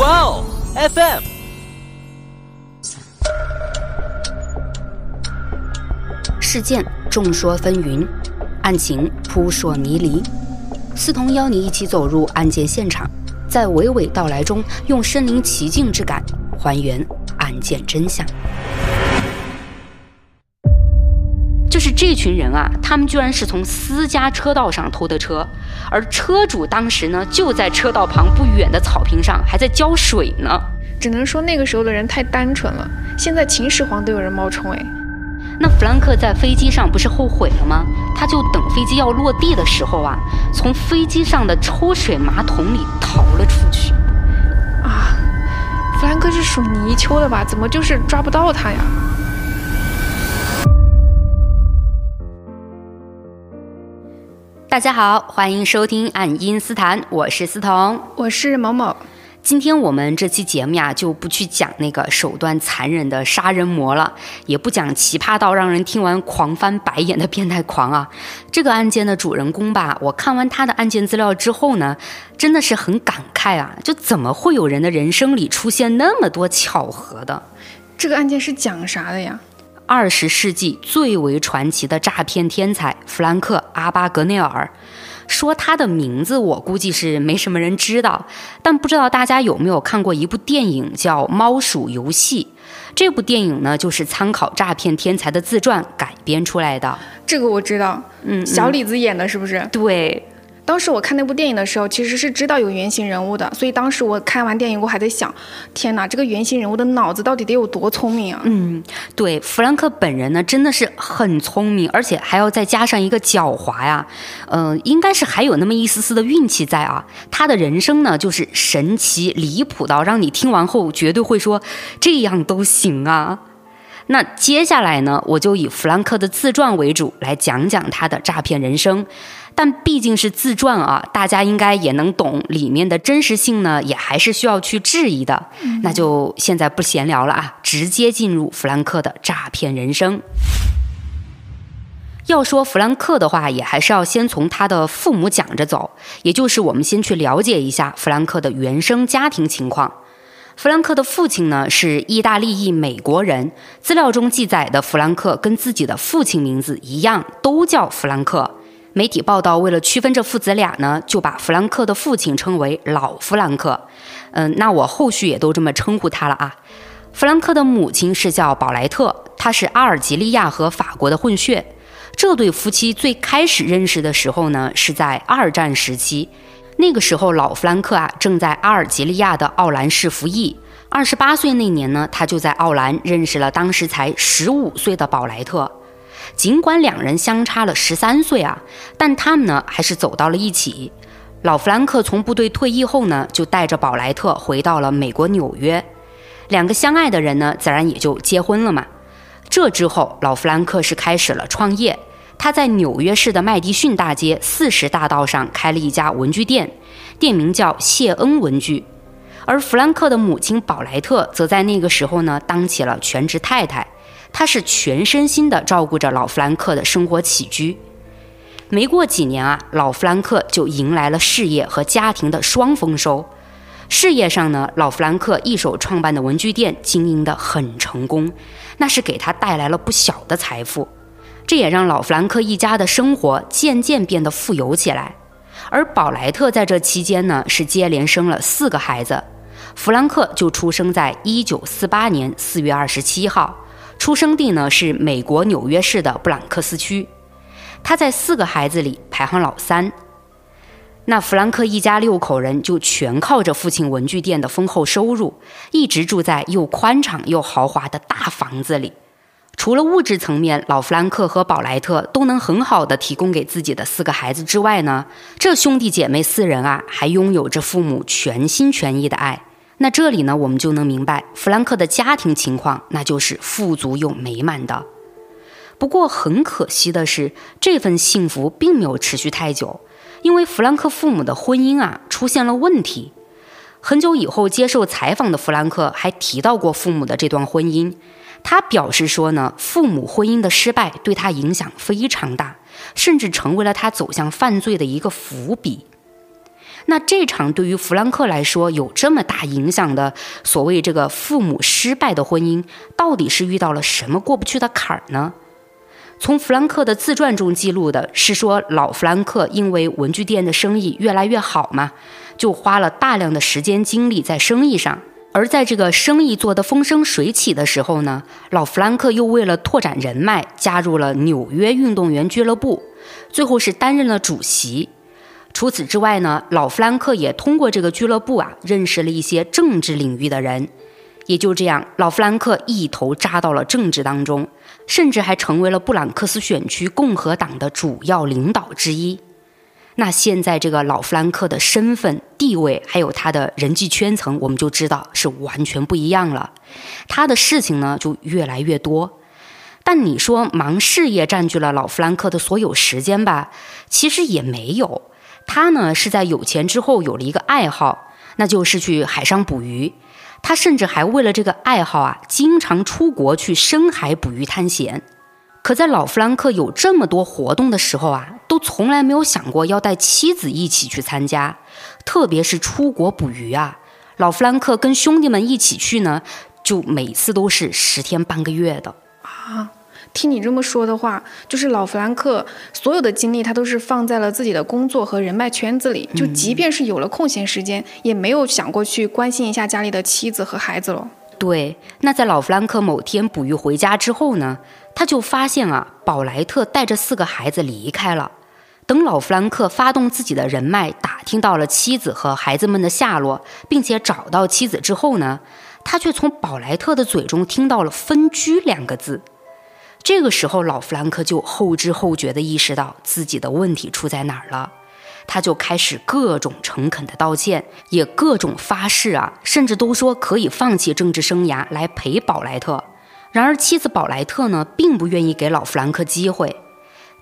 哇哦，FM。事件众说纷纭，案情扑朔迷离。思彤邀你一起走入案件现场，在娓娓道来中，用身临其境之感还原案件真相。这群人啊，他们居然是从私家车道上偷的车，而车主当时呢就在车道旁不远的草坪上，还在浇水呢。只能说那个时候的人太单纯了，现在秦始皇都有人冒充哎。那弗兰克在飞机上不是后悔了吗？他就等飞机要落地的时候啊，从飞机上的抽水马桶里逃了出去。啊，弗兰克是属泥鳅的吧？怎么就是抓不到他呀？大家好，欢迎收听《爱因斯坦》，我是思彤，我是某某。今天我们这期节目呀，就不去讲那个手段残忍的杀人魔了，也不讲奇葩到让人听完狂翻白眼的变态狂啊。这个案件的主人公吧，我看完他的案件资料之后呢，真的是很感慨啊，就怎么会有人的人生里出现那么多巧合的？这个案件是讲啥的呀？二十世纪最为传奇的诈骗天才弗兰克·阿巴格内尔。说他的名字，我估计是没什么人知道，但不知道大家有没有看过一部电影叫《猫鼠游戏》？这部电影呢，就是参考诈骗天才的自传改编出来的。这个我知道，嗯，小李子演的是不是？对。当时我看那部电影的时候，其实是知道有原型人物的，所以当时我看完电影，我还在想，天哪，这个原型人物的脑子到底得有多聪明啊？嗯，对，弗兰克本人呢，真的是很聪明，而且还要再加上一个狡猾呀，嗯，应该是还有那么一丝丝的运气在啊。他的人生呢，就是神奇离谱到让你听完后绝对会说这样都行啊。那接下来呢，我就以弗兰克的自传为主来讲讲他的诈骗人生。但毕竟是自传啊，大家应该也能懂里面的真实性呢，也还是需要去质疑的。那就现在不闲聊了啊，直接进入弗兰克的诈骗人生。要说弗兰克的话，也还是要先从他的父母讲着走，也就是我们先去了解一下弗兰克的原生家庭情况。弗兰克的父亲呢是意大利裔美国人，资料中记载的弗兰克跟自己的父亲名字一样，都叫弗兰克。媒体报道，为了区分这父子俩呢，就把弗兰克的父亲称为老弗兰克。嗯，那我后续也都这么称呼他了啊。弗兰克的母亲是叫宝莱特，她是阿尔及利亚和法国的混血。这对夫妻最开始认识的时候呢，是在二战时期。那个时候，老弗兰克啊正在阿尔及利亚的奥兰市服役。二十八岁那年呢，他就在奥兰认识了当时才十五岁的宝莱特。尽管两人相差了十三岁啊，但他们呢还是走到了一起。老弗兰克从部队退役后呢，就带着宝莱特回到了美国纽约。两个相爱的人呢，自然也就结婚了嘛。这之后，老弗兰克是开始了创业。他在纽约市的麦迪逊大街四十大道上开了一家文具店，店名叫谢恩文具。而弗兰克的母亲宝莱特则在那个时候呢，当起了全职太太。他是全身心地照顾着老弗兰克的生活起居。没过几年啊，老弗兰克就迎来了事业和家庭的双丰收。事业上呢，老弗兰克一手创办的文具店经营得很成功，那是给他带来了不小的财富。这也让老弗兰克一家的生活渐渐变得富有起来。而宝莱特在这期间呢，是接连生了四个孩子。弗兰克就出生在一九四八年四月二十七号。出生地呢是美国纽约市的布朗克斯区，他在四个孩子里排行老三。那弗兰克一家六口人就全靠着父亲文具店的丰厚收入，一直住在又宽敞又豪华的大房子里。除了物质层面，老弗兰克和宝莱特都能很好的提供给自己的四个孩子之外呢，这兄弟姐妹四人啊，还拥有着父母全心全意的爱。那这里呢，我们就能明白弗兰克的家庭情况，那就是富足又美满的。不过很可惜的是，这份幸福并没有持续太久，因为弗兰克父母的婚姻啊出现了问题。很久以后接受采访的弗兰克还提到过父母的这段婚姻，他表示说呢，父母婚姻的失败对他影响非常大，甚至成为了他走向犯罪的一个伏笔。那这场对于弗兰克来说有这么大影响的所谓这个父母失败的婚姻，到底是遇到了什么过不去的坎儿呢？从弗兰克的自传中记录的是说，老弗兰克因为文具店的生意越来越好嘛，就花了大量的时间精力在生意上。而在这个生意做得风生水起的时候呢，老弗兰克又为了拓展人脉，加入了纽约运动员俱乐部，最后是担任了主席。除此之外呢，老弗兰克也通过这个俱乐部啊，认识了一些政治领域的人。也就这样，老弗兰克一头扎到了政治当中，甚至还成为了布朗克斯选区共和党的主要领导之一。那现在这个老弗兰克的身份地位，还有他的人际圈层，我们就知道是完全不一样了。他的事情呢就越来越多，但你说忙事业占据了老弗兰克的所有时间吧？其实也没有。他呢是在有钱之后有了一个爱好，那就是去海上捕鱼。他甚至还为了这个爱好啊，经常出国去深海捕鱼探险。可在老弗兰克有这么多活动的时候啊，都从来没有想过要带妻子一起去参加，特别是出国捕鱼啊。老弗兰克跟兄弟们一起去呢，就每次都是十天半个月的啊。听你这么说的话，就是老弗兰克所有的精力他都是放在了自己的工作和人脉圈子里，就即便是有了空闲时间，也没有想过去关心一下家里的妻子和孩子了。对，那在老弗兰克某天捕鱼回家之后呢？他就发现啊，宝莱特带着四个孩子离开了。等老弗兰克发动自己的人脉，打听到了妻子和孩子们的下落，并且找到妻子之后呢，他却从宝莱特的嘴中听到了“分居”两个字。这个时候，老弗兰克就后知后觉地意识到自己的问题出在哪儿了。他就开始各种诚恳的道歉，也各种发誓啊，甚至都说可以放弃政治生涯来陪宝莱特。然而，妻子宝莱特呢，并不愿意给老弗兰克机会。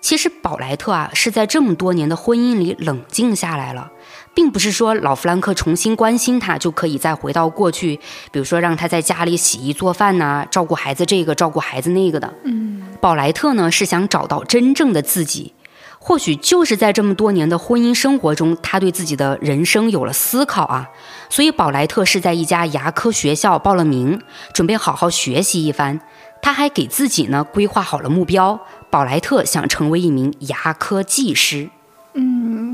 其实，宝莱特啊，是在这么多年的婚姻里冷静下来了，并不是说老弗兰克重新关心他就可以再回到过去，比如说让他在家里洗衣做饭呐，照顾孩子这个，照顾孩子那个的。嗯，宝莱特呢，是想找到真正的自己。或许就是在这么多年的婚姻生活中，他对自己的人生有了思考啊。所以，宝莱特是在一家牙科学校报了名，准备好好学习一番。他还给自己呢规划好了目标，宝莱特想成为一名牙科技师。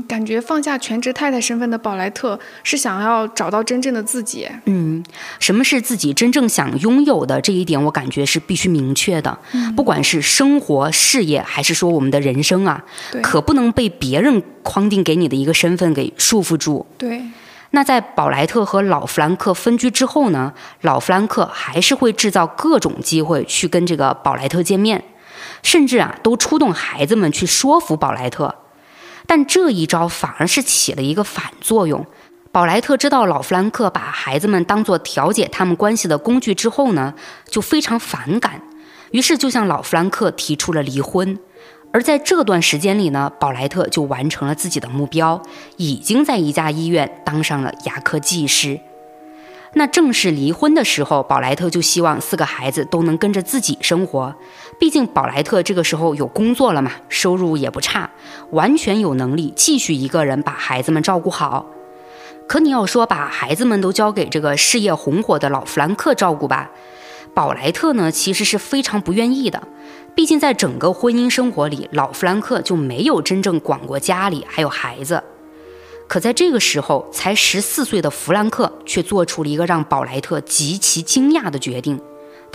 嗯，感觉放下全职太太身份的宝莱特是想要找到真正的自己。嗯，什么是自己真正想拥有的这一点，我感觉是必须明确的。不管是生活、事业，还是说我们的人生啊，可不能被别人框定给你的一个身份给束缚住。对。那在宝莱特和老弗兰克分居之后呢，老弗兰克还是会制造各种机会去跟这个宝莱特见面，甚至啊，都出动孩子们去说服宝莱特。但这一招反而是起了一个反作用。宝莱特知道老弗兰克把孩子们当做调解他们关系的工具之后呢，就非常反感，于是就向老弗兰克提出了离婚。而在这段时间里呢，宝莱特就完成了自己的目标，已经在一家医院当上了牙科技师。那正式离婚的时候，宝莱特就希望四个孩子都能跟着自己生活。毕竟宝莱特这个时候有工作了嘛，收入也不差，完全有能力继续一个人把孩子们照顾好。可你要说把孩子们都交给这个事业红火的老弗兰克照顾吧，宝莱特呢其实是非常不愿意的。毕竟在整个婚姻生活里，老弗兰克就没有真正管过家里还有孩子。可在这个时候，才十四岁的弗兰克却做出了一个让宝莱特极其惊讶的决定，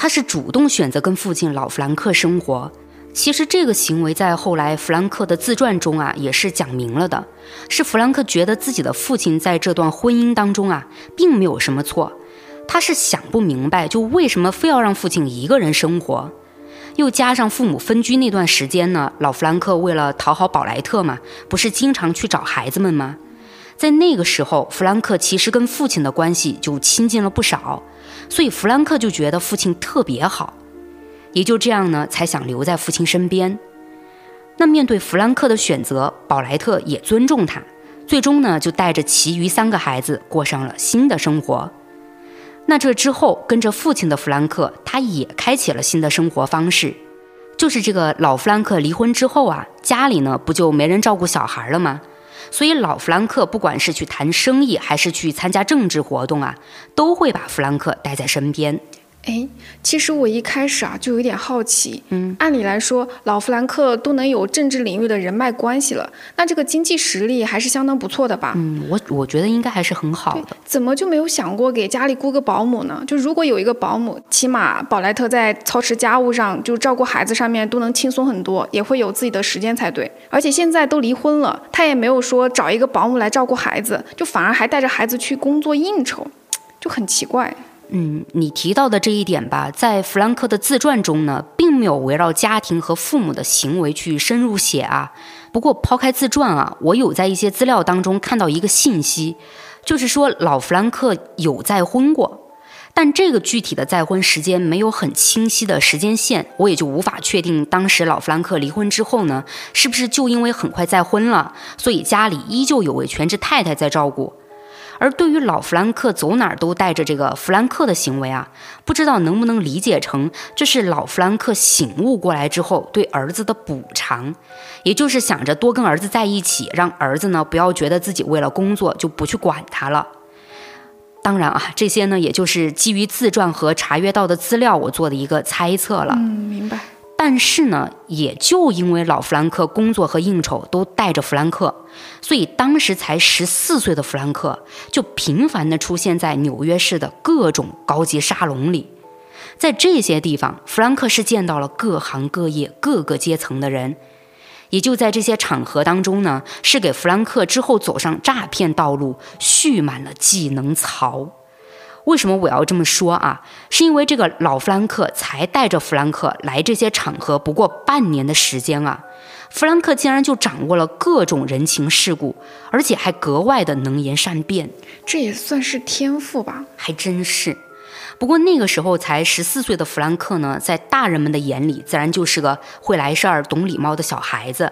他是主动选择跟父亲老弗兰克生活。其实这个行为在后来弗兰克的自传中啊也是讲明了的，是弗兰克觉得自己的父亲在这段婚姻当中啊并没有什么错，他是想不明白就为什么非要让父亲一个人生活，又加上父母分居那段时间呢，老弗兰克为了讨好宝莱特嘛，不是经常去找孩子们吗？在那个时候，弗兰克其实跟父亲的关系就亲近了不少，所以弗兰克就觉得父亲特别好，也就这样呢，才想留在父亲身边。那面对弗兰克的选择，宝莱特也尊重他，最终呢，就带着其余三个孩子过上了新的生活。那这之后，跟着父亲的弗兰克，他也开启了新的生活方式，就是这个老弗兰克离婚之后啊，家里呢不就没人照顾小孩了吗？所以老弗兰克不管是去谈生意，还是去参加政治活动啊，都会把弗兰克带在身边。哎，其实我一开始啊就有点好奇，嗯，按理来说老弗兰克都能有政治领域的人脉关系了，那这个经济实力还是相当不错的吧？嗯，我我觉得应该还是很好的。怎么就没有想过给家里雇个保姆呢？就如果有一个保姆，起码宝莱特在操持家务上，就照顾孩子上面都能轻松很多，也会有自己的时间才对。而且现在都离婚了，他也没有说找一个保姆来照顾孩子，就反而还带着孩子去工作应酬，就很奇怪。嗯，你提到的这一点吧，在弗兰克的自传中呢，并没有围绕家庭和父母的行为去深入写啊。不过抛开自传啊，我有在一些资料当中看到一个信息，就是说老弗兰克有再婚过，但这个具体的再婚时间没有很清晰的时间线，我也就无法确定当时老弗兰克离婚之后呢，是不是就因为很快再婚了，所以家里依旧有位全职太太在照顾。而对于老弗兰克走哪儿都带着这个弗兰克的行为啊，不知道能不能理解成这是老弗兰克醒悟过来之后对儿子的补偿，也就是想着多跟儿子在一起，让儿子呢不要觉得自己为了工作就不去管他了。当然啊，这些呢也就是基于自传和查阅到的资料我做的一个猜测了。嗯，明白。但是呢，也就因为老弗兰克工作和应酬都带着弗兰克，所以当时才十四岁的弗兰克就频繁地出现在纽约市的各种高级沙龙里。在这些地方，弗兰克是见到了各行各业、各个阶层的人。也就在这些场合当中呢，是给弗兰克之后走上诈骗道路蓄满了技能槽。为什么我要这么说啊？是因为这个老弗兰克才带着弗兰克来这些场合不过半年的时间啊，弗兰克竟然就掌握了各种人情世故，而且还格外的能言善辩。这也算是天赋吧？还真是。不过那个时候才十四岁的弗兰克呢，在大人们的眼里，自然就是个会来事儿、懂礼貌的小孩子。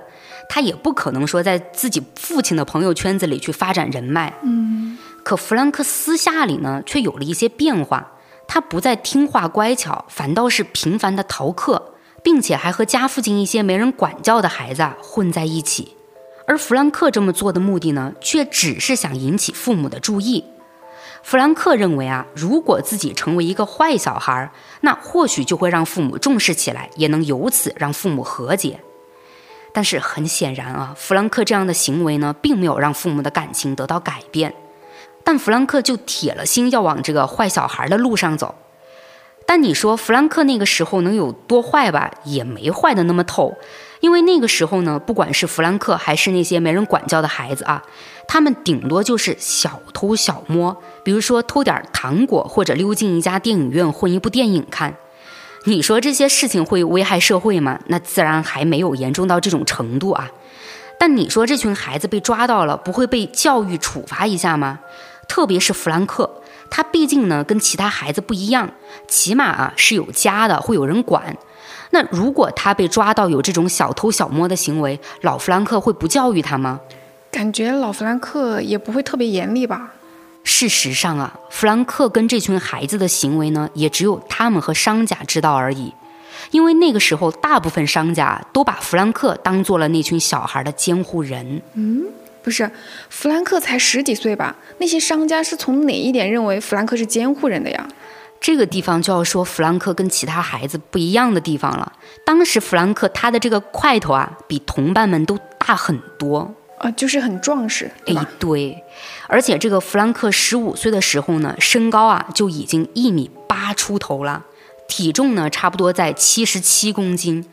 他也不可能说在自己父亲的朋友圈子里去发展人脉。嗯。可弗兰克私下里呢，却有了一些变化。他不再听话乖巧，反倒是频繁的逃课，并且还和家附近一些没人管教的孩子混在一起。而弗兰克这么做的目的呢，却只是想引起父母的注意。弗兰克认为啊，如果自己成为一个坏小孩，那或许就会让父母重视起来，也能由此让父母和解。但是很显然啊，弗兰克这样的行为呢，并没有让父母的感情得到改变。但弗兰克就铁了心要往这个坏小孩的路上走，但你说弗兰克那个时候能有多坏吧？也没坏的那么透，因为那个时候呢，不管是弗兰克还是那些没人管教的孩子啊，他们顶多就是小偷小摸，比如说偷点糖果或者溜进一家电影院混一部电影看。你说这些事情会危害社会吗？那自然还没有严重到这种程度啊。但你说这群孩子被抓到了，不会被教育处罚一下吗？特别是弗兰克，他毕竟呢跟其他孩子不一样，起码啊是有家的，会有人管。那如果他被抓到有这种小偷小摸的行为，老弗兰克会不教育他吗？感觉老弗兰克也不会特别严厉吧。事实上啊，弗兰克跟这群孩子的行为呢，也只有他们和商家知道而已。因为那个时候，大部分商家都把弗兰克当做了那群小孩的监护人。嗯。不是，弗兰克才十几岁吧？那些商家是从哪一点认为弗兰克是监护人的呀？这个地方就要说弗兰克跟其他孩子不一样的地方了。当时弗兰克他的这个块头啊，比同伴们都大很多啊，就是很壮实，对吧？对，而且这个弗兰克十五岁的时候呢，身高啊就已经一米八出头了，体重呢差不多在七十七公斤。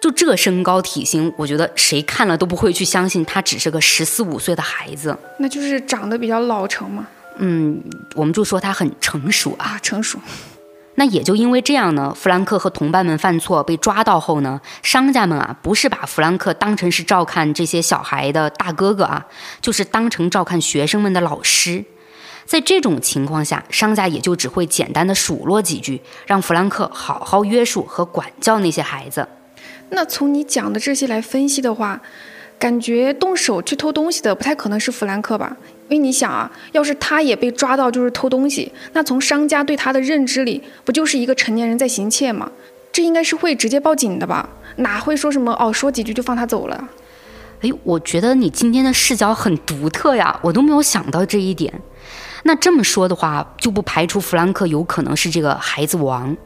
就这身高体型，我觉得谁看了都不会去相信他只是个十四五岁的孩子。那就是长得比较老成嘛。嗯，我们就说他很成熟啊，成熟。那也就因为这样呢，弗兰克和同伴们犯错被抓到后呢，商家们啊不是把弗兰克当成是照看这些小孩的大哥哥啊，就是当成照看学生们的老师。在这种情况下，商家也就只会简单的数落几句，让弗兰克好好约束和管教那些孩子。那从你讲的这些来分析的话，感觉动手去偷东西的不太可能是弗兰克吧？因为你想啊，要是他也被抓到就是偷东西，那从商家对他的认知里，不就是一个成年人在行窃吗？这应该是会直接报警的吧？哪会说什么哦，说几句就放他走了？哎，我觉得你今天的视角很独特呀，我都没有想到这一点。那这么说的话，就不排除弗兰克有可能是这个孩子王。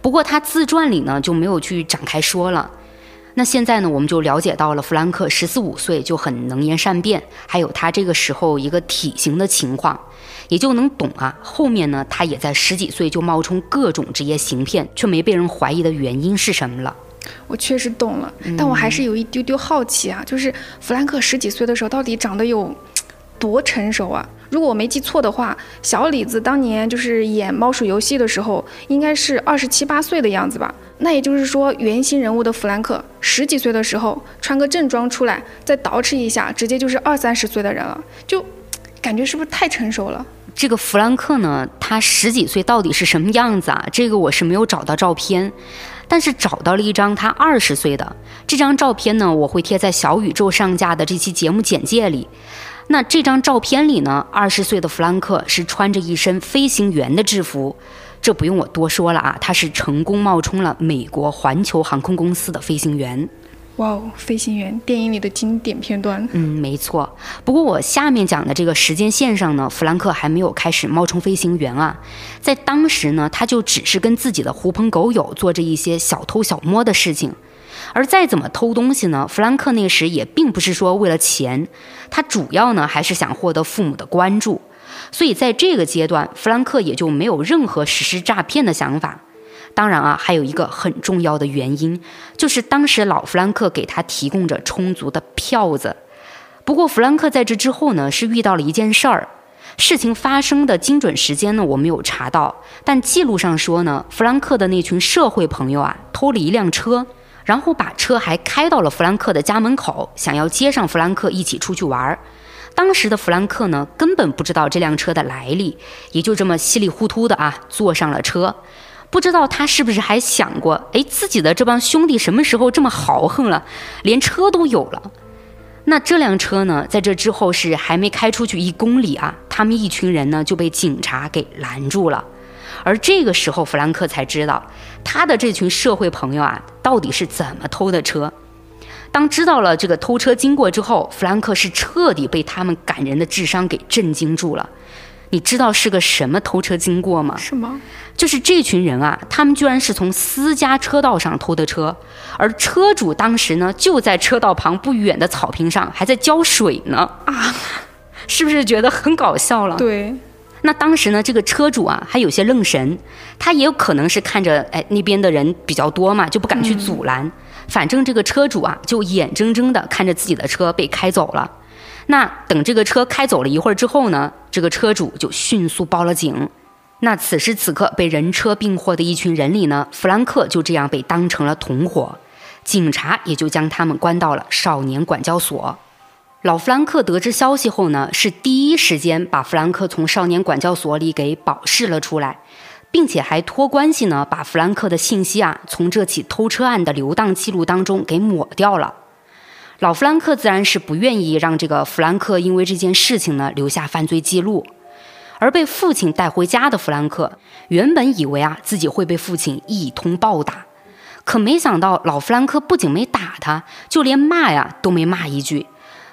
不过他自传里呢就没有去展开说了。那现在呢，我们就了解到了弗兰克十四五岁就很能言善辩，还有他这个时候一个体型的情况，也就能懂啊。后面呢，他也在十几岁就冒充各种职业行骗，却没被人怀疑的原因是什么了。我确实懂了，但我还是有一丢丢好奇啊，就是弗兰克十几岁的时候到底长得有多成熟啊？如果我没记错的话，小李子当年就是演猫鼠游戏的时候，应该是二十七八岁的样子吧？那也就是说，原型人物的弗兰克十几岁的时候穿个正装出来，再捯饬一下，直接就是二三十岁的人了，就感觉是不是太成熟了？这个弗兰克呢，他十几岁到底是什么样子啊？这个我是没有找到照片，但是找到了一张他二十岁的这张照片呢，我会贴在小宇宙上架的这期节目简介里。那这张照片里呢，二十岁的弗兰克是穿着一身飞行员的制服。这不用我多说了啊，他是成功冒充了美国环球航空公司的飞行员。哇哦，飞行员，电影里的经典片段。嗯，没错。不过我下面讲的这个时间线上呢，弗兰克还没有开始冒充飞行员啊，在当时呢，他就只是跟自己的狐朋狗友做着一些小偷小摸的事情。而再怎么偷东西呢，弗兰克那时也并不是说为了钱，他主要呢还是想获得父母的关注。所以在这个阶段，弗兰克也就没有任何实施诈骗的想法。当然啊，还有一个很重要的原因，就是当时老弗兰克给他提供着充足的票子。不过弗兰克在这之后呢，是遇到了一件事儿。事情发生的精准时间呢，我没有查到，但记录上说呢，弗兰克的那群社会朋友啊，偷了一辆车，然后把车还开到了弗兰克的家门口，想要接上弗兰克一起出去玩儿。当时的弗兰克呢，根本不知道这辆车的来历，也就这么稀里糊涂的啊坐上了车。不知道他是不是还想过，哎，自己的这帮兄弟什么时候这么豪横了，连车都有了？那这辆车呢，在这之后是还没开出去一公里啊，他们一群人呢就被警察给拦住了。而这个时候，弗兰克才知道，他的这群社会朋友啊，到底是怎么偷的车。当知道了这个偷车经过之后，弗兰克是彻底被他们感人的智商给震惊住了。你知道是个什么偷车经过吗？什么？就是这群人啊，他们居然是从私家车道上偷的车，而车主当时呢就在车道旁不远的草坪上还在浇水呢啊！是不是觉得很搞笑了？对。那当时呢，这个车主啊还有些愣神，他也有可能是看着哎那边的人比较多嘛，就不敢去阻拦。反正这个车主啊，就眼睁睁地看着自己的车被开走了。那等这个车开走了一会儿之后呢，这个车主就迅速报了警。那此时此刻被人车并获的一群人里呢，弗兰克就这样被当成了同伙，警察也就将他们关到了少年管教所。老弗兰克得知消息后呢，是第一时间把弗兰克从少年管教所里给保释了出来。并且还托关系呢，把弗兰克的信息啊从这起偷车案的流荡记录当中给抹掉了。老弗兰克自然是不愿意让这个弗兰克因为这件事情呢留下犯罪记录。而被父亲带回家的弗兰克，原本以为啊自己会被父亲一通暴打，可没想到老弗兰克不仅没打他，就连骂呀都没骂一句，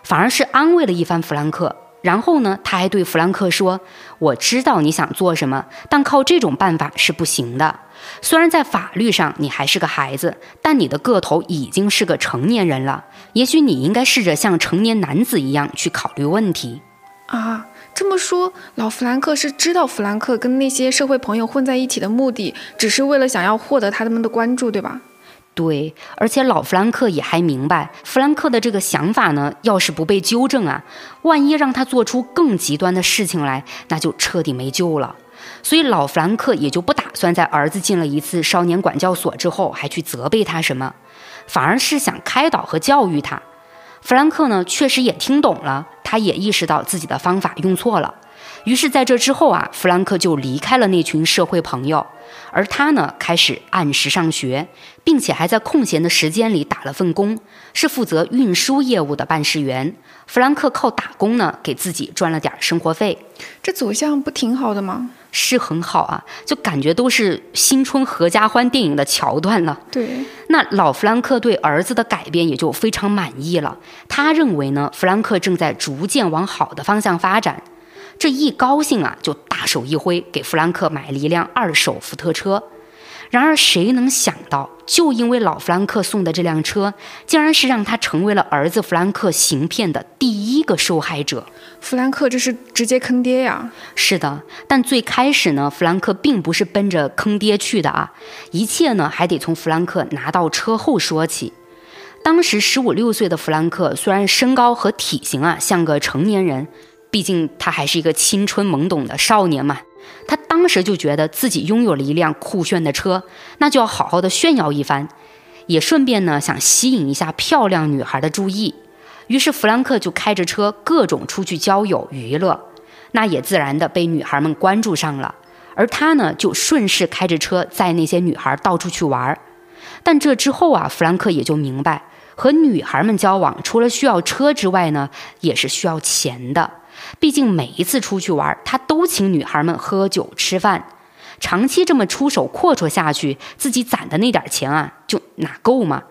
反而是安慰了一番弗兰克。然后呢，他还对弗兰克说：“我知道你想做什么，但靠这种办法是不行的。虽然在法律上你还是个孩子，但你的个头已经是个成年人了。也许你应该试着像成年男子一样去考虑问题。”啊，这么说，老弗兰克是知道弗兰克跟那些社会朋友混在一起的目的，只是为了想要获得他们的关注，对吧？对，而且老弗兰克也还明白，弗兰克的这个想法呢，要是不被纠正啊，万一让他做出更极端的事情来，那就彻底没救了。所以老弗兰克也就不打算在儿子进了一次少年管教所之后，还去责备他什么，反而是想开导和教育他。弗兰克呢，确实也听懂了，他也意识到自己的方法用错了。于是，在这之后啊，弗兰克就离开了那群社会朋友，而他呢，开始按时上学，并且还在空闲的时间里打了份工，是负责运输业务的办事员。弗兰克靠打工呢，给自己赚了点生活费。这走向不挺好的吗？是很好啊，就感觉都是新春合家欢电影的桥段了。对，那老弗兰克对儿子的改变也就非常满意了。他认为呢，弗兰克正在逐渐往好的方向发展。这一高兴啊，就大手一挥，给弗兰克买了一辆二手福特车。然而，谁能想到，就因为老弗兰克送的这辆车，竟然是让他成为了儿子弗兰克行骗的第一个受害者。弗兰克这是直接坑爹呀！是的，但最开始呢，弗兰克并不是奔着坑爹去的啊，一切呢还得从弗兰克拿到车后说起。当时十五六岁的弗兰克，虽然身高和体型啊像个成年人。毕竟他还是一个青春懵懂的少年嘛，他当时就觉得自己拥有了一辆酷炫的车，那就要好好的炫耀一番，也顺便呢想吸引一下漂亮女孩的注意。于是弗兰克就开着车各种出去交友娱乐，那也自然的被女孩们关注上了。而他呢就顺势开着车载那些女孩到处去玩。但这之后啊，弗兰克也就明白，和女孩们交往除了需要车之外呢，也是需要钱的。毕竟每一次出去玩，他都请女孩们喝酒吃饭，长期这么出手阔绰下去，自己攒的那点钱啊，就哪够吗？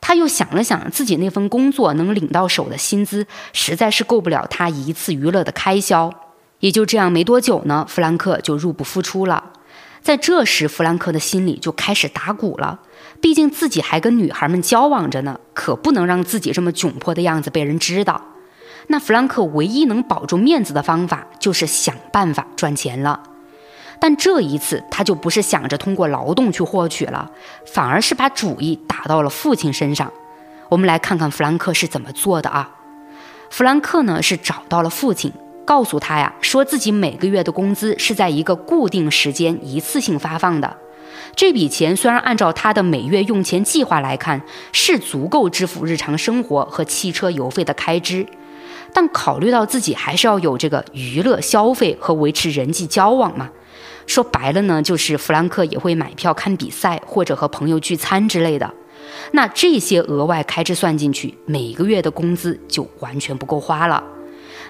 他又想了想，自己那份工作能领到手的薪资，实在是够不了他一次娱乐的开销。也就这样，没多久呢，弗兰克就入不敷出了。在这时，弗兰克的心里就开始打鼓了。毕竟自己还跟女孩们交往着呢，可不能让自己这么窘迫的样子被人知道。那弗兰克唯一能保住面子的方法，就是想办法赚钱了。但这一次，他就不是想着通过劳动去获取了，反而是把主意打到了父亲身上。我们来看看弗兰克是怎么做的啊？弗兰克呢是找到了父亲，告诉他呀，说自己每个月的工资是在一个固定时间一次性发放的。这笔钱虽然按照他的每月用钱计划来看，是足够支付日常生活和汽车油费的开支。但考虑到自己还是要有这个娱乐消费和维持人际交往嘛，说白了呢，就是弗兰克也会买票看比赛或者和朋友聚餐之类的。那这些额外开支算进去，每个月的工资就完全不够花了。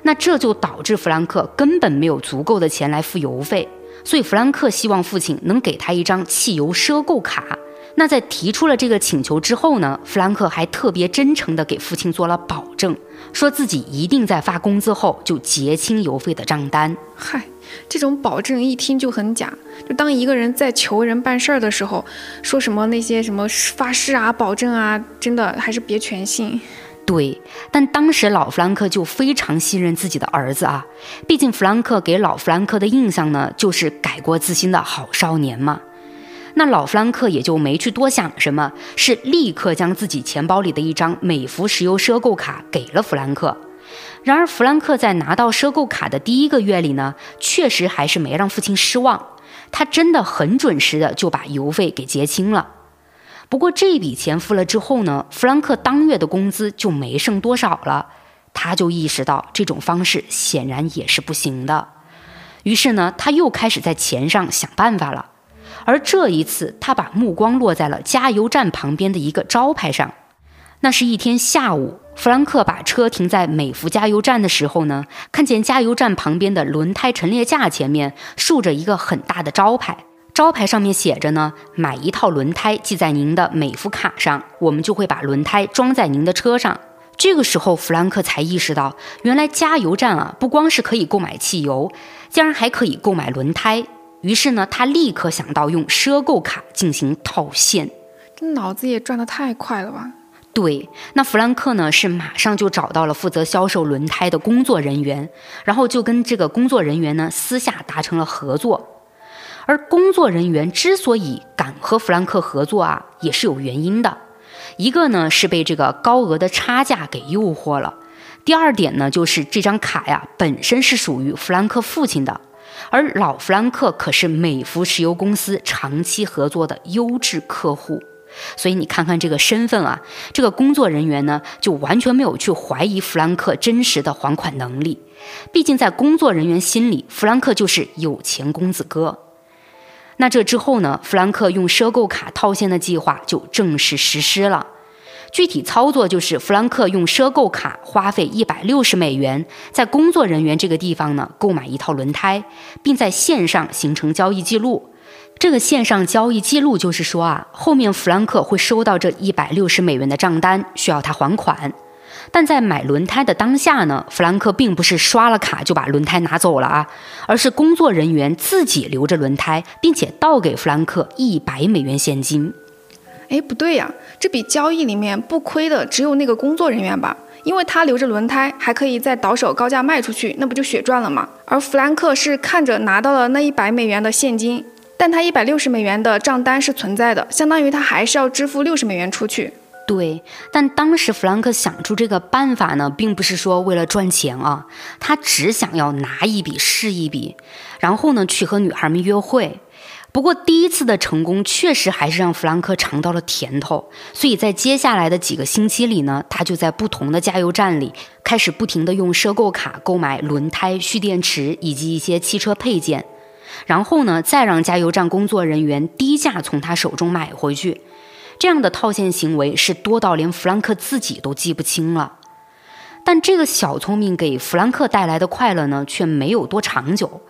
那这就导致弗兰克根本没有足够的钱来付油费，所以弗兰克希望父亲能给他一张汽油赊购卡。那在提出了这个请求之后呢，弗兰克还特别真诚地给父亲做了保证，说自己一定在发工资后就结清邮费的账单。嗨，这种保证一听就很假。就当一个人在求人办事儿的时候，说什么那些什么发誓啊、保证啊，真的还是别全信。对，但当时老弗兰克就非常信任自己的儿子啊，毕竟弗兰克给老弗兰克的印象呢，就是改过自新的好少年嘛。那老弗兰克也就没去多想什么，是立刻将自己钱包里的一张美孚石油赊购卡给了弗兰克。然而，弗兰克在拿到赊购卡的第一个月里呢，确实还是没让父亲失望，他真的很准时的就把油费给结清了。不过这笔钱付了之后呢，弗兰克当月的工资就没剩多少了，他就意识到这种方式显然也是不行的，于是呢，他又开始在钱上想办法了。而这一次，他把目光落在了加油站旁边的一个招牌上。那是一天下午，弗兰克把车停在美孚加油站的时候呢，看见加油站旁边的轮胎陈列架前面竖着一个很大的招牌，招牌上面写着呢：“买一套轮胎记在您的美孚卡上，我们就会把轮胎装在您的车上。”这个时候，弗兰克才意识到，原来加油站啊，不光是可以购买汽油，竟然还可以购买轮胎。于是呢，他立刻想到用赊购卡进行套现，这脑子也转得太快了吧？对，那弗兰克呢是马上就找到了负责销售轮胎的工作人员，然后就跟这个工作人员呢私下达成了合作。而工作人员之所以敢和弗兰克合作啊，也是有原因的。一个呢是被这个高额的差价给诱惑了，第二点呢就是这张卡呀本身是属于弗兰克父亲的。而老弗兰克可是美孚石油公司长期合作的优质客户，所以你看看这个身份啊，这个工作人员呢，就完全没有去怀疑弗兰克真实的还款能力。毕竟在工作人员心里，弗兰克就是有钱公子哥。那这之后呢，弗兰克用赊购卡套现的计划就正式实施了。具体操作就是，弗兰克用赊购卡花费一百六十美元，在工作人员这个地方呢购买一套轮胎，并在线上形成交易记录。这个线上交易记录就是说啊，后面弗兰克会收到这一百六十美元的账单，需要他还款。但在买轮胎的当下呢，弗兰克并不是刷了卡就把轮胎拿走了啊，而是工作人员自己留着轮胎，并且倒给弗兰克一百美元现金。哎，不对呀，这笔交易里面不亏的只有那个工作人员吧？因为他留着轮胎，还可以再倒手高价卖出去，那不就血赚了吗？而弗兰克是看着拿到了那一百美元的现金。但他一百六十美元的账单是存在的，相当于他还是要支付六十美元出去。对，但当时弗兰克想出这个办法呢，并不是说为了赚钱啊，他只想要拿一笔是一笔，然后呢去和女孩们约会。不过第一次的成功确实还是让弗兰克尝到了甜头，所以在接下来的几个星期里呢，他就在不同的加油站里开始不停的用赊购卡购买轮胎、蓄电池以及一些汽车配件。然后呢，再让加油站工作人员低价从他手中买回去，这样的套现行为是多到连弗兰克自己都记不清了。但这个小聪明给弗兰克带来的快乐呢，却没有多长久。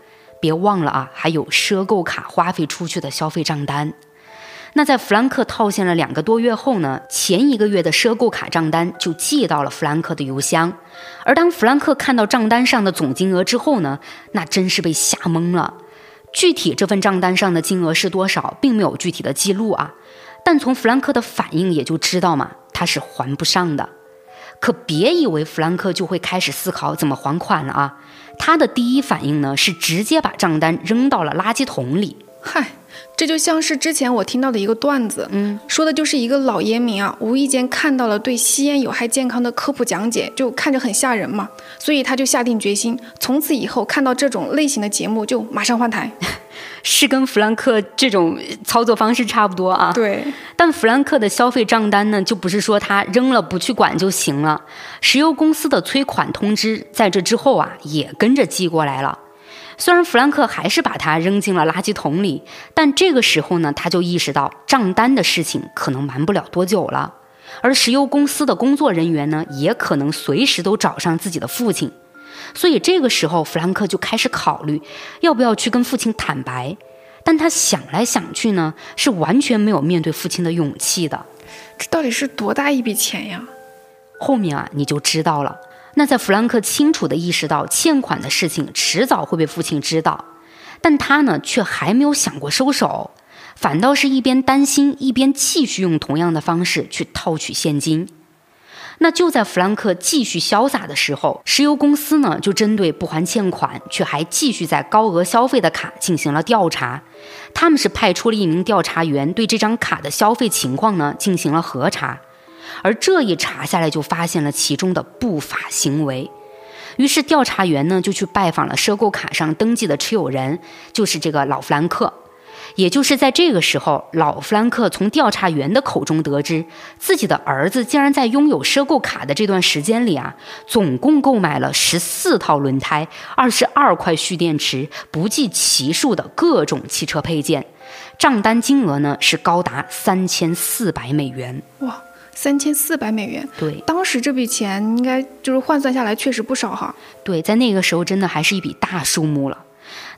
别忘了啊，还有赊购卡花费出去的消费账单。那在弗兰克套现了两个多月后呢，前一个月的赊购卡账单就寄到了弗兰克的邮箱。而当弗兰克看到账单上的总金额之后呢，那真是被吓懵了。具体这份账单上的金额是多少，并没有具体的记录啊。但从弗兰克的反应也就知道嘛，他是还不上的。可别以为弗兰克就会开始思考怎么还款了啊。他的第一反应呢，是直接把账单扔到了垃圾桶里。嗨。这就像是之前我听到的一个段子，嗯，说的就是一个老烟民啊，无意间看到了对吸烟有害健康的科普讲解，就看着很吓人嘛，所以他就下定决心，从此以后看到这种类型的节目就马上换台，是跟弗兰克这种操作方式差不多啊。对，但弗兰克的消费账单呢，就不是说他扔了不去管就行了，石油公司的催款通知在这之后啊，也跟着寄过来了。虽然弗兰克还是把它扔进了垃圾桶里，但这个时候呢，他就意识到账单的事情可能瞒不了多久了，而石油公司的工作人员呢，也可能随时都找上自己的父亲，所以这个时候弗兰克就开始考虑要不要去跟父亲坦白，但他想来想去呢，是完全没有面对父亲的勇气的。这到底是多大一笔钱呀？后面啊，你就知道了。那在弗兰克清楚地意识到欠款的事情迟早会被父亲知道，但他呢却还没有想过收手，反倒是一边担心一边继续用同样的方式去套取现金。那就在弗兰克继续潇洒的时候，石油公司呢就针对不还欠款却还继续在高额消费的卡进行了调查，他们是派出了一名调查员对这张卡的消费情况呢进行了核查。而这一查下来，就发现了其中的不法行为。于是调查员呢就去拜访了赊购卡上登记的持有人，就是这个老弗兰克。也就是在这个时候，老弗兰克从调查员的口中得知，自己的儿子竟然在拥有赊购卡的这段时间里啊，总共购买了十四套轮胎、二十二块蓄电池，不计其数的各种汽车配件，账单金额呢是高达三千四百美元。哇！三千四百美元，对，当时这笔钱应该就是换算下来确实不少哈。对，在那个时候真的还是一笔大数目了。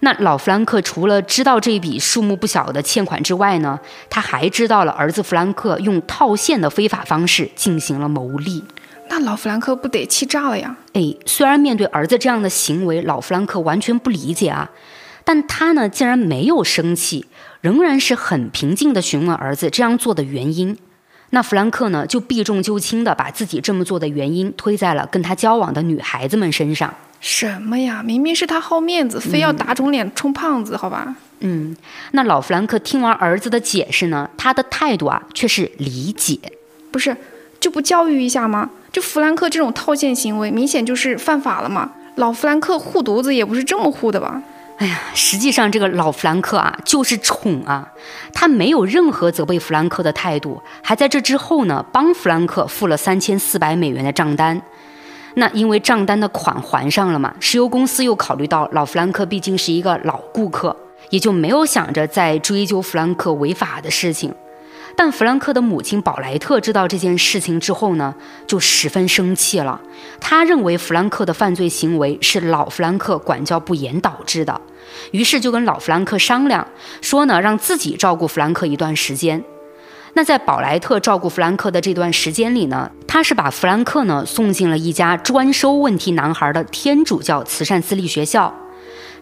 那老弗兰克除了知道这笔数目不小的欠款之外呢，他还知道了儿子弗兰克用套现的非法方式进行了牟利。那老弗兰克不得气炸了呀？哎，虽然面对儿子这样的行为，老弗兰克完全不理解啊，但他呢竟然没有生气，仍然是很平静地询问儿子这样做的原因。那弗兰克呢，就避重就轻的把自己这么做的原因推在了跟他交往的女孩子们身上。什么呀？明明是他好面子，非要打肿脸充胖子，好吧？嗯，那老弗兰克听完儿子的解释呢，他的态度啊却是理解。不是，就不教育一下吗？就弗兰克这种套现行为，明显就是犯法了嘛。老弗兰克护犊子也不是这么护的吧？哎呀，实际上这个老弗兰克啊，就是宠啊，他没有任何责备弗兰克的态度，还在这之后呢，帮弗兰克付了三千四百美元的账单。那因为账单的款还上了嘛，石油公司又考虑到老弗兰克毕竟是一个老顾客，也就没有想着再追究弗兰克违法的事情。但弗兰克的母亲宝莱特知道这件事情之后呢，就十分生气了。他认为弗兰克的犯罪行为是老弗兰克管教不严导致的，于是就跟老弗兰克商量，说呢让自己照顾弗兰克一段时间。那在宝莱特照顾弗兰克的这段时间里呢，他是把弗兰克呢送进了一家专收问题男孩的天主教慈善私立学校。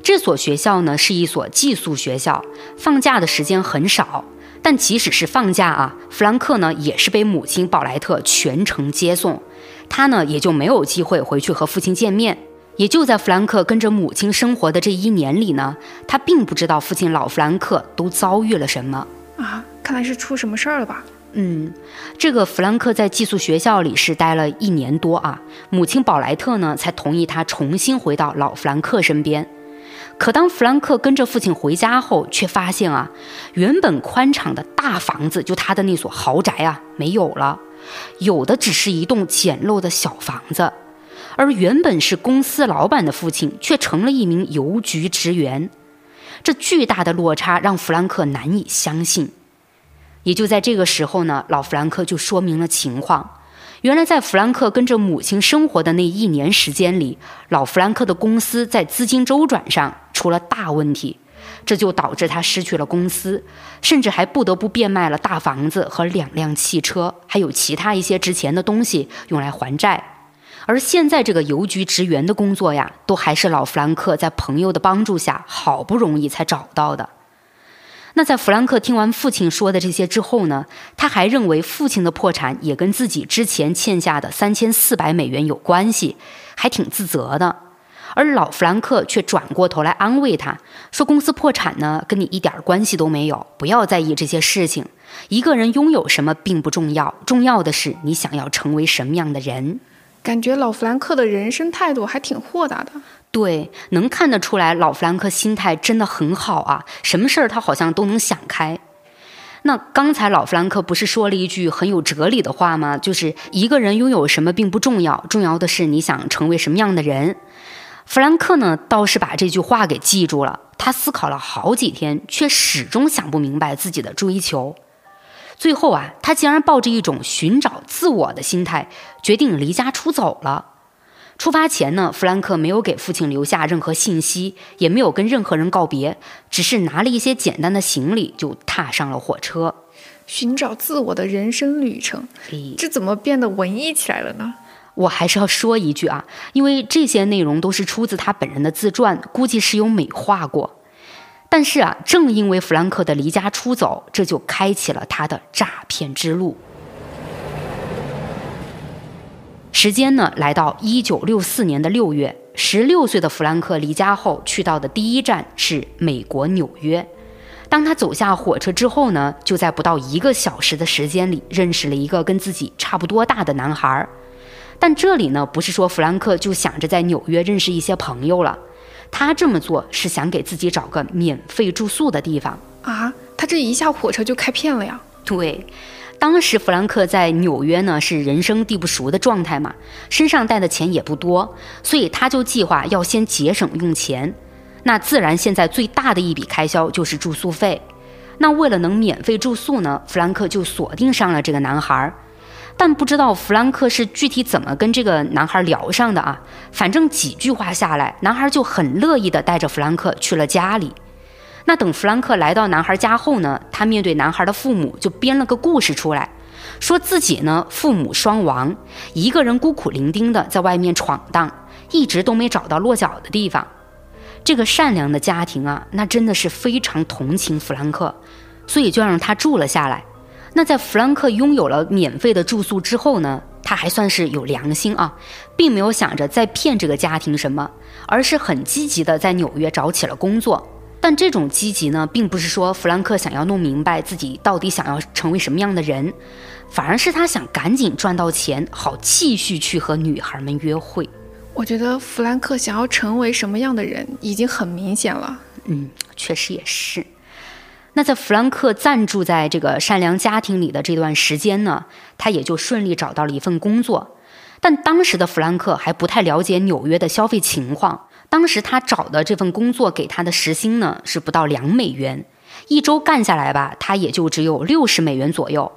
这所学校呢是一所寄宿学校，放假的时间很少。但即使是放假啊，弗兰克呢也是被母亲宝莱特全程接送，他呢也就没有机会回去和父亲见面。也就在弗兰克跟着母亲生活的这一年里呢，他并不知道父亲老弗兰克都遭遇了什么啊！看来是出什么事儿了吧？嗯，这个弗兰克在寄宿学校里是待了一年多啊，母亲宝莱特呢才同意他重新回到老弗兰克身边。可当弗兰克跟着父亲回家后，却发现啊，原本宽敞的大房子，就他的那所豪宅啊，没有了，有的只是一栋简陋的小房子。而原本是公司老板的父亲，却成了一名邮局职员。这巨大的落差让弗兰克难以相信。也就在这个时候呢，老弗兰克就说明了情况。原来，在弗兰克跟着母亲生活的那一年时间里，老弗兰克的公司在资金周转上出了大问题，这就导致他失去了公司，甚至还不得不变卖了大房子和两辆汽车，还有其他一些值钱的东西用来还债。而现在这个邮局职员的工作呀，都还是老弗兰克在朋友的帮助下好不容易才找到的。那在弗兰克听完父亲说的这些之后呢，他还认为父亲的破产也跟自己之前欠下的三千四百美元有关系，还挺自责的。而老弗兰克却转过头来安慰他说：“公司破产呢，跟你一点关系都没有，不要在意这些事情。一个人拥有什么并不重要，重要的是你想要成为什么样的人。”感觉老弗兰克的人生态度还挺豁达的。对，能看得出来，老弗兰克心态真的很好啊，什么事儿他好像都能想开。那刚才老弗兰克不是说了一句很有哲理的话吗？就是一个人拥有什么并不重要，重要的是你想成为什么样的人。弗兰克呢，倒是把这句话给记住了。他思考了好几天，却始终想不明白自己的追求。最后啊，他竟然抱着一种寻找自我的心态，决定离家出走了。出发前呢，弗兰克没有给父亲留下任何信息，也没有跟任何人告别，只是拿了一些简单的行李就踏上了火车，寻找自我的人生旅程。这怎么变得文艺起来了呢？我还是要说一句啊，因为这些内容都是出自他本人的自传，估计是有美化过。但是啊，正因为弗兰克的离家出走，这就开启了他的诈骗之路。时间呢，来到一九六四年的六月，十六岁的弗兰克离家后去到的第一站是美国纽约。当他走下火车之后呢，就在不到一个小时的时间里认识了一个跟自己差不多大的男孩。但这里呢，不是说弗兰克就想着在纽约认识一些朋友了，他这么做是想给自己找个免费住宿的地方啊。他这一下火车就开片了呀？对。当时弗兰克在纽约呢，是人生地不熟的状态嘛，身上带的钱也不多，所以他就计划要先节省用钱。那自然现在最大的一笔开销就是住宿费。那为了能免费住宿呢，弗兰克就锁定上了这个男孩。但不知道弗兰克是具体怎么跟这个男孩聊上的啊？反正几句话下来，男孩就很乐意的带着弗兰克去了家里。那等弗兰克来到男孩家后呢，他面对男孩的父母就编了个故事出来，说自己呢父母双亡，一个人孤苦伶仃的在外面闯荡，一直都没找到落脚的地方。这个善良的家庭啊，那真的是非常同情弗兰克，所以就让他住了下来。那在弗兰克拥有了免费的住宿之后呢，他还算是有良心啊，并没有想着再骗这个家庭什么，而是很积极的在纽约找起了工作。但这种积极呢，并不是说弗兰克想要弄明白自己到底想要成为什么样的人，反而是他想赶紧赚到钱，好继续去和女孩们约会。我觉得弗兰克想要成为什么样的人已经很明显了。嗯，确实也是。那在弗兰克暂住在这个善良家庭里的这段时间呢，他也就顺利找到了一份工作。但当时的弗兰克还不太了解纽约的消费情况。当时他找的这份工作给他的时薪呢是不到两美元，一周干下来吧，他也就只有六十美元左右。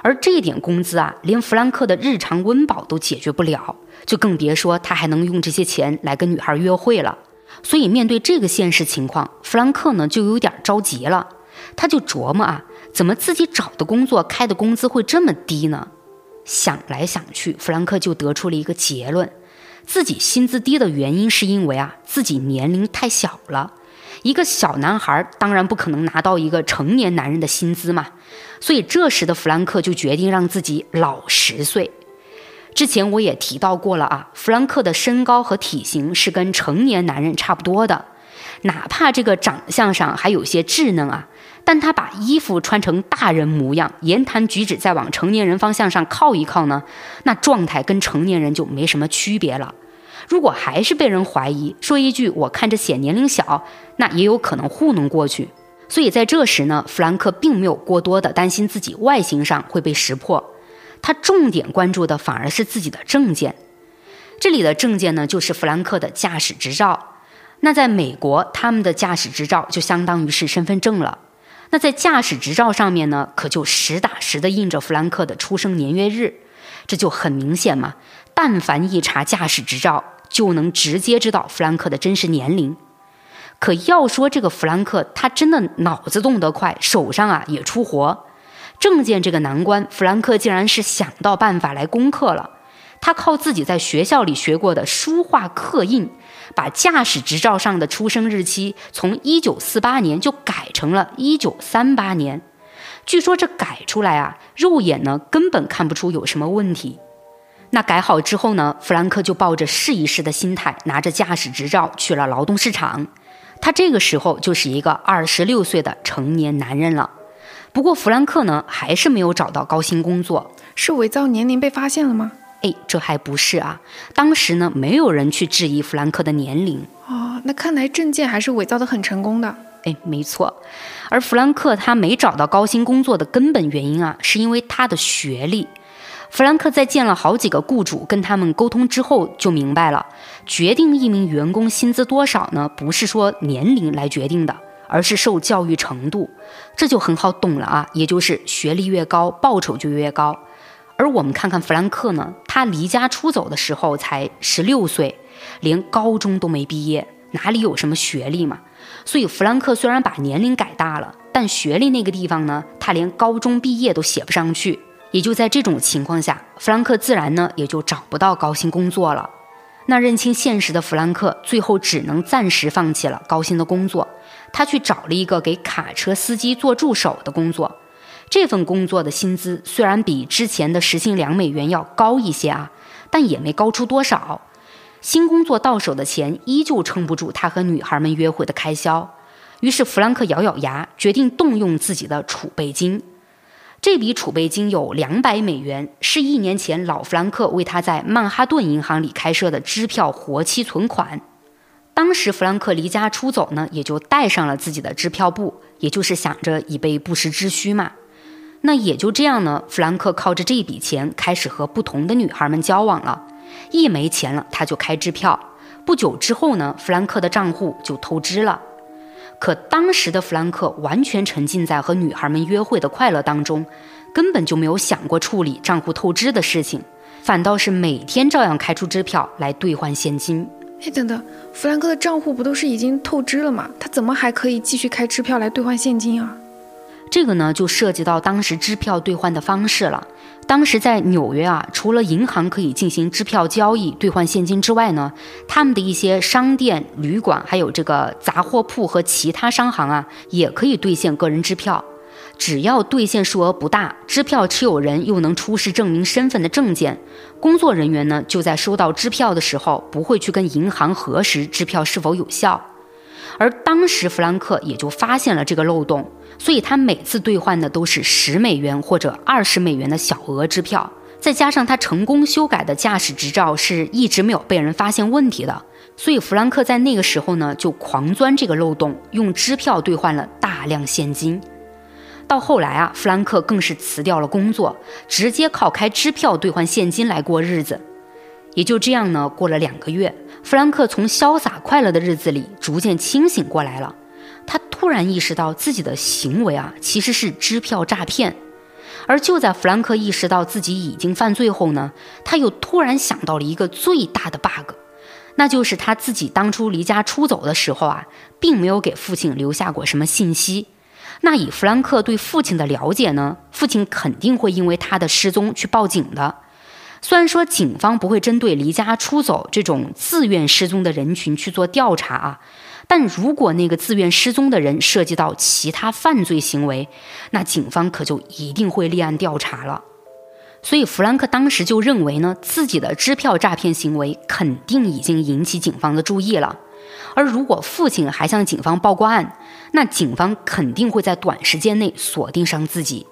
而这点工资啊，连弗兰克的日常温饱都解决不了，就更别说他还能用这些钱来跟女孩约会了。所以面对这个现实情况，弗兰克呢就有点着急了。他就琢磨啊，怎么自己找的工作开的工资会这么低呢？想来想去，弗兰克就得出了一个结论：自己薪资低的原因是因为啊，自己年龄太小了。一个小男孩当然不可能拿到一个成年男人的薪资嘛。所以这时的弗兰克就决定让自己老十岁。之前我也提到过了啊，弗兰克的身高和体型是跟成年男人差不多的，哪怕这个长相上还有些稚嫩啊，但他把衣服穿成大人模样，言谈举止再往成年人方向上靠一靠呢，那状态跟成年人就没什么区别了。如果还是被人怀疑，说一句我看着显年龄小，那也有可能糊弄过去。所以在这时呢，弗兰克并没有过多的担心自己外形上会被识破，他重点关注的反而是自己的证件。这里的证件呢，就是弗兰克的驾驶执照。那在美国，他们的驾驶执照就相当于是身份证了。那在驾驶执照上面呢，可就实打实的印着弗兰克的出生年月日，这就很明显嘛。但凡一查驾驶执照，就能直接知道弗兰克的真实年龄。可要说这个弗兰克，他真的脑子动得快，手上啊也出活。证件这个难关，弗兰克竟然是想到办法来攻克了。他靠自己在学校里学过的书画刻印，把驾驶执照上的出生日期从一九四八年就改成了一九三八年。据说这改出来啊，肉眼呢根本看不出有什么问题。那改好之后呢，弗兰克就抱着试一试的心态，拿着驾驶执照去了劳动市场。他这个时候就是一个二十六岁的成年男人了，不过弗兰克呢还是没有找到高薪工作，是伪造年龄被发现了吗？哎，这还不是啊，当时呢没有人去质疑弗兰克的年龄。哦，那看来证件还是伪造的很成功的。哎，没错，而弗兰克他没找到高薪工作的根本原因啊，是因为他的学历。弗兰克在见了好几个雇主，跟他们沟通之后，就明白了，决定一名员工薪资多少呢？不是说年龄来决定的，而是受教育程度。这就很好懂了啊，也就是学历越高，报酬就越高。而我们看看弗兰克呢，他离家出走的时候才十六岁，连高中都没毕业，哪里有什么学历嘛？所以弗兰克虽然把年龄改大了，但学历那个地方呢，他连高中毕业都写不上去。也就在这种情况下，弗兰克自然呢也就找不到高薪工作了。那认清现实的弗兰克，最后只能暂时放弃了高薪的工作，他去找了一个给卡车司机做助手的工作。这份工作的薪资虽然比之前的时薪两美元要高一些啊，但也没高出多少。新工作到手的钱依旧撑不住他和女孩们约会的开销，于是弗兰克咬咬牙，决定动用自己的储备金。这笔储备金有两百美元，是一年前老弗兰克为他在曼哈顿银行里开设的支票活期存款。当时弗兰克离家出走呢，也就带上了自己的支票簿，也就是想着以备不时之需嘛。那也就这样呢，弗兰克靠着这笔钱开始和不同的女孩们交往了。一没钱了，他就开支票。不久之后呢，弗兰克的账户就透支了。可当时的弗兰克完全沉浸在和女孩们约会的快乐当中，根本就没有想过处理账户透支的事情，反倒是每天照样开出支票来兑换现金。哎，等等，弗兰克的账户不都是已经透支了吗？他怎么还可以继续开支票来兑换现金啊？这个呢，就涉及到当时支票兑换的方式了。当时在纽约啊，除了银行可以进行支票交易兑换现金之外呢，他们的一些商店、旅馆，还有这个杂货铺和其他商行啊，也可以兑现个人支票。只要兑现数额不大，支票持有人又能出示证明身份的证件，工作人员呢就在收到支票的时候，不会去跟银行核实支票是否有效。而当时弗兰克也就发现了这个漏洞。所以他每次兑换的都是十美元或者二十美元的小额支票，再加上他成功修改的驾驶执照是一直没有被人发现问题的，所以弗兰克在那个时候呢，就狂钻这个漏洞，用支票兑换了大量现金。到后来啊，弗兰克更是辞掉了工作，直接靠开支票兑换现金来过日子。也就这样呢，过了两个月，弗兰克从潇洒快乐的日子里逐渐清醒过来了。突然意识到自己的行为啊，其实是支票诈骗。而就在弗兰克意识到自己已经犯罪后呢，他又突然想到了一个最大的 bug，那就是他自己当初离家出走的时候啊，并没有给父亲留下过什么信息。那以弗兰克对父亲的了解呢，父亲肯定会因为他的失踪去报警的。虽然说警方不会针对离家出走这种自愿失踪的人群去做调查啊，但如果那个自愿失踪的人涉及到其他犯罪行为，那警方可就一定会立案调查了。所以弗兰克当时就认为呢，自己的支票诈骗行为肯定已经引起警方的注意了。而如果父亲还向警方报过案，那警方肯定会在短时间内锁定上自己。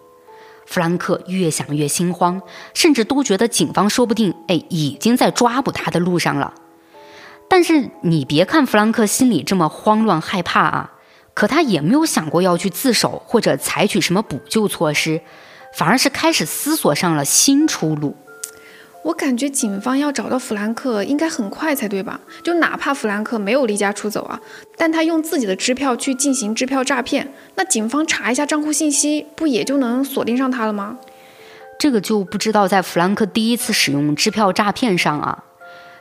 弗兰克越想越心慌，甚至都觉得警方说不定哎已经在抓捕他的路上了。但是你别看弗兰克心里这么慌乱害怕啊，可他也没有想过要去自首或者采取什么补救措施，反而是开始思索上了新出路。我感觉警方要找到弗兰克应该很快才对吧？就哪怕弗兰克没有离家出走啊，但他用自己的支票去进行支票诈骗，那警方查一下账户信息，不也就能锁定上他了吗？这个就不知道在弗兰克第一次使用支票诈骗上啊，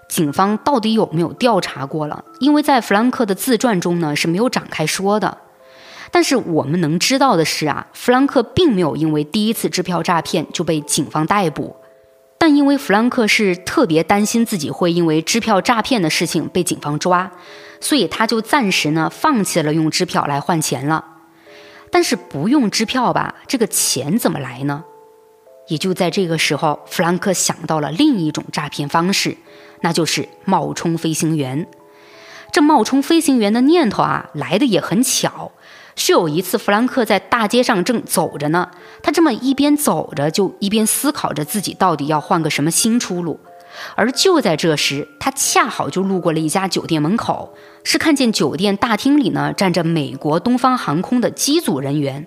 警方到底有没有调查过了？因为在弗兰克的自传中呢是没有展开说的。但是我们能知道的是啊，弗兰克并没有因为第一次支票诈骗就被警方逮捕。但因为弗兰克是特别担心自己会因为支票诈骗的事情被警方抓，所以他就暂时呢放弃了用支票来换钱了。但是不用支票吧，这个钱怎么来呢？也就在这个时候，弗兰克想到了另一种诈骗方式，那就是冒充飞行员。这冒充飞行员的念头啊，来的也很巧。是有一次，弗兰克在大街上正走着呢，他这么一边走着，就一边思考着自己到底要换个什么新出路。而就在这时，他恰好就路过了一家酒店门口，是看见酒店大厅里呢站着美国东方航空的机组人员。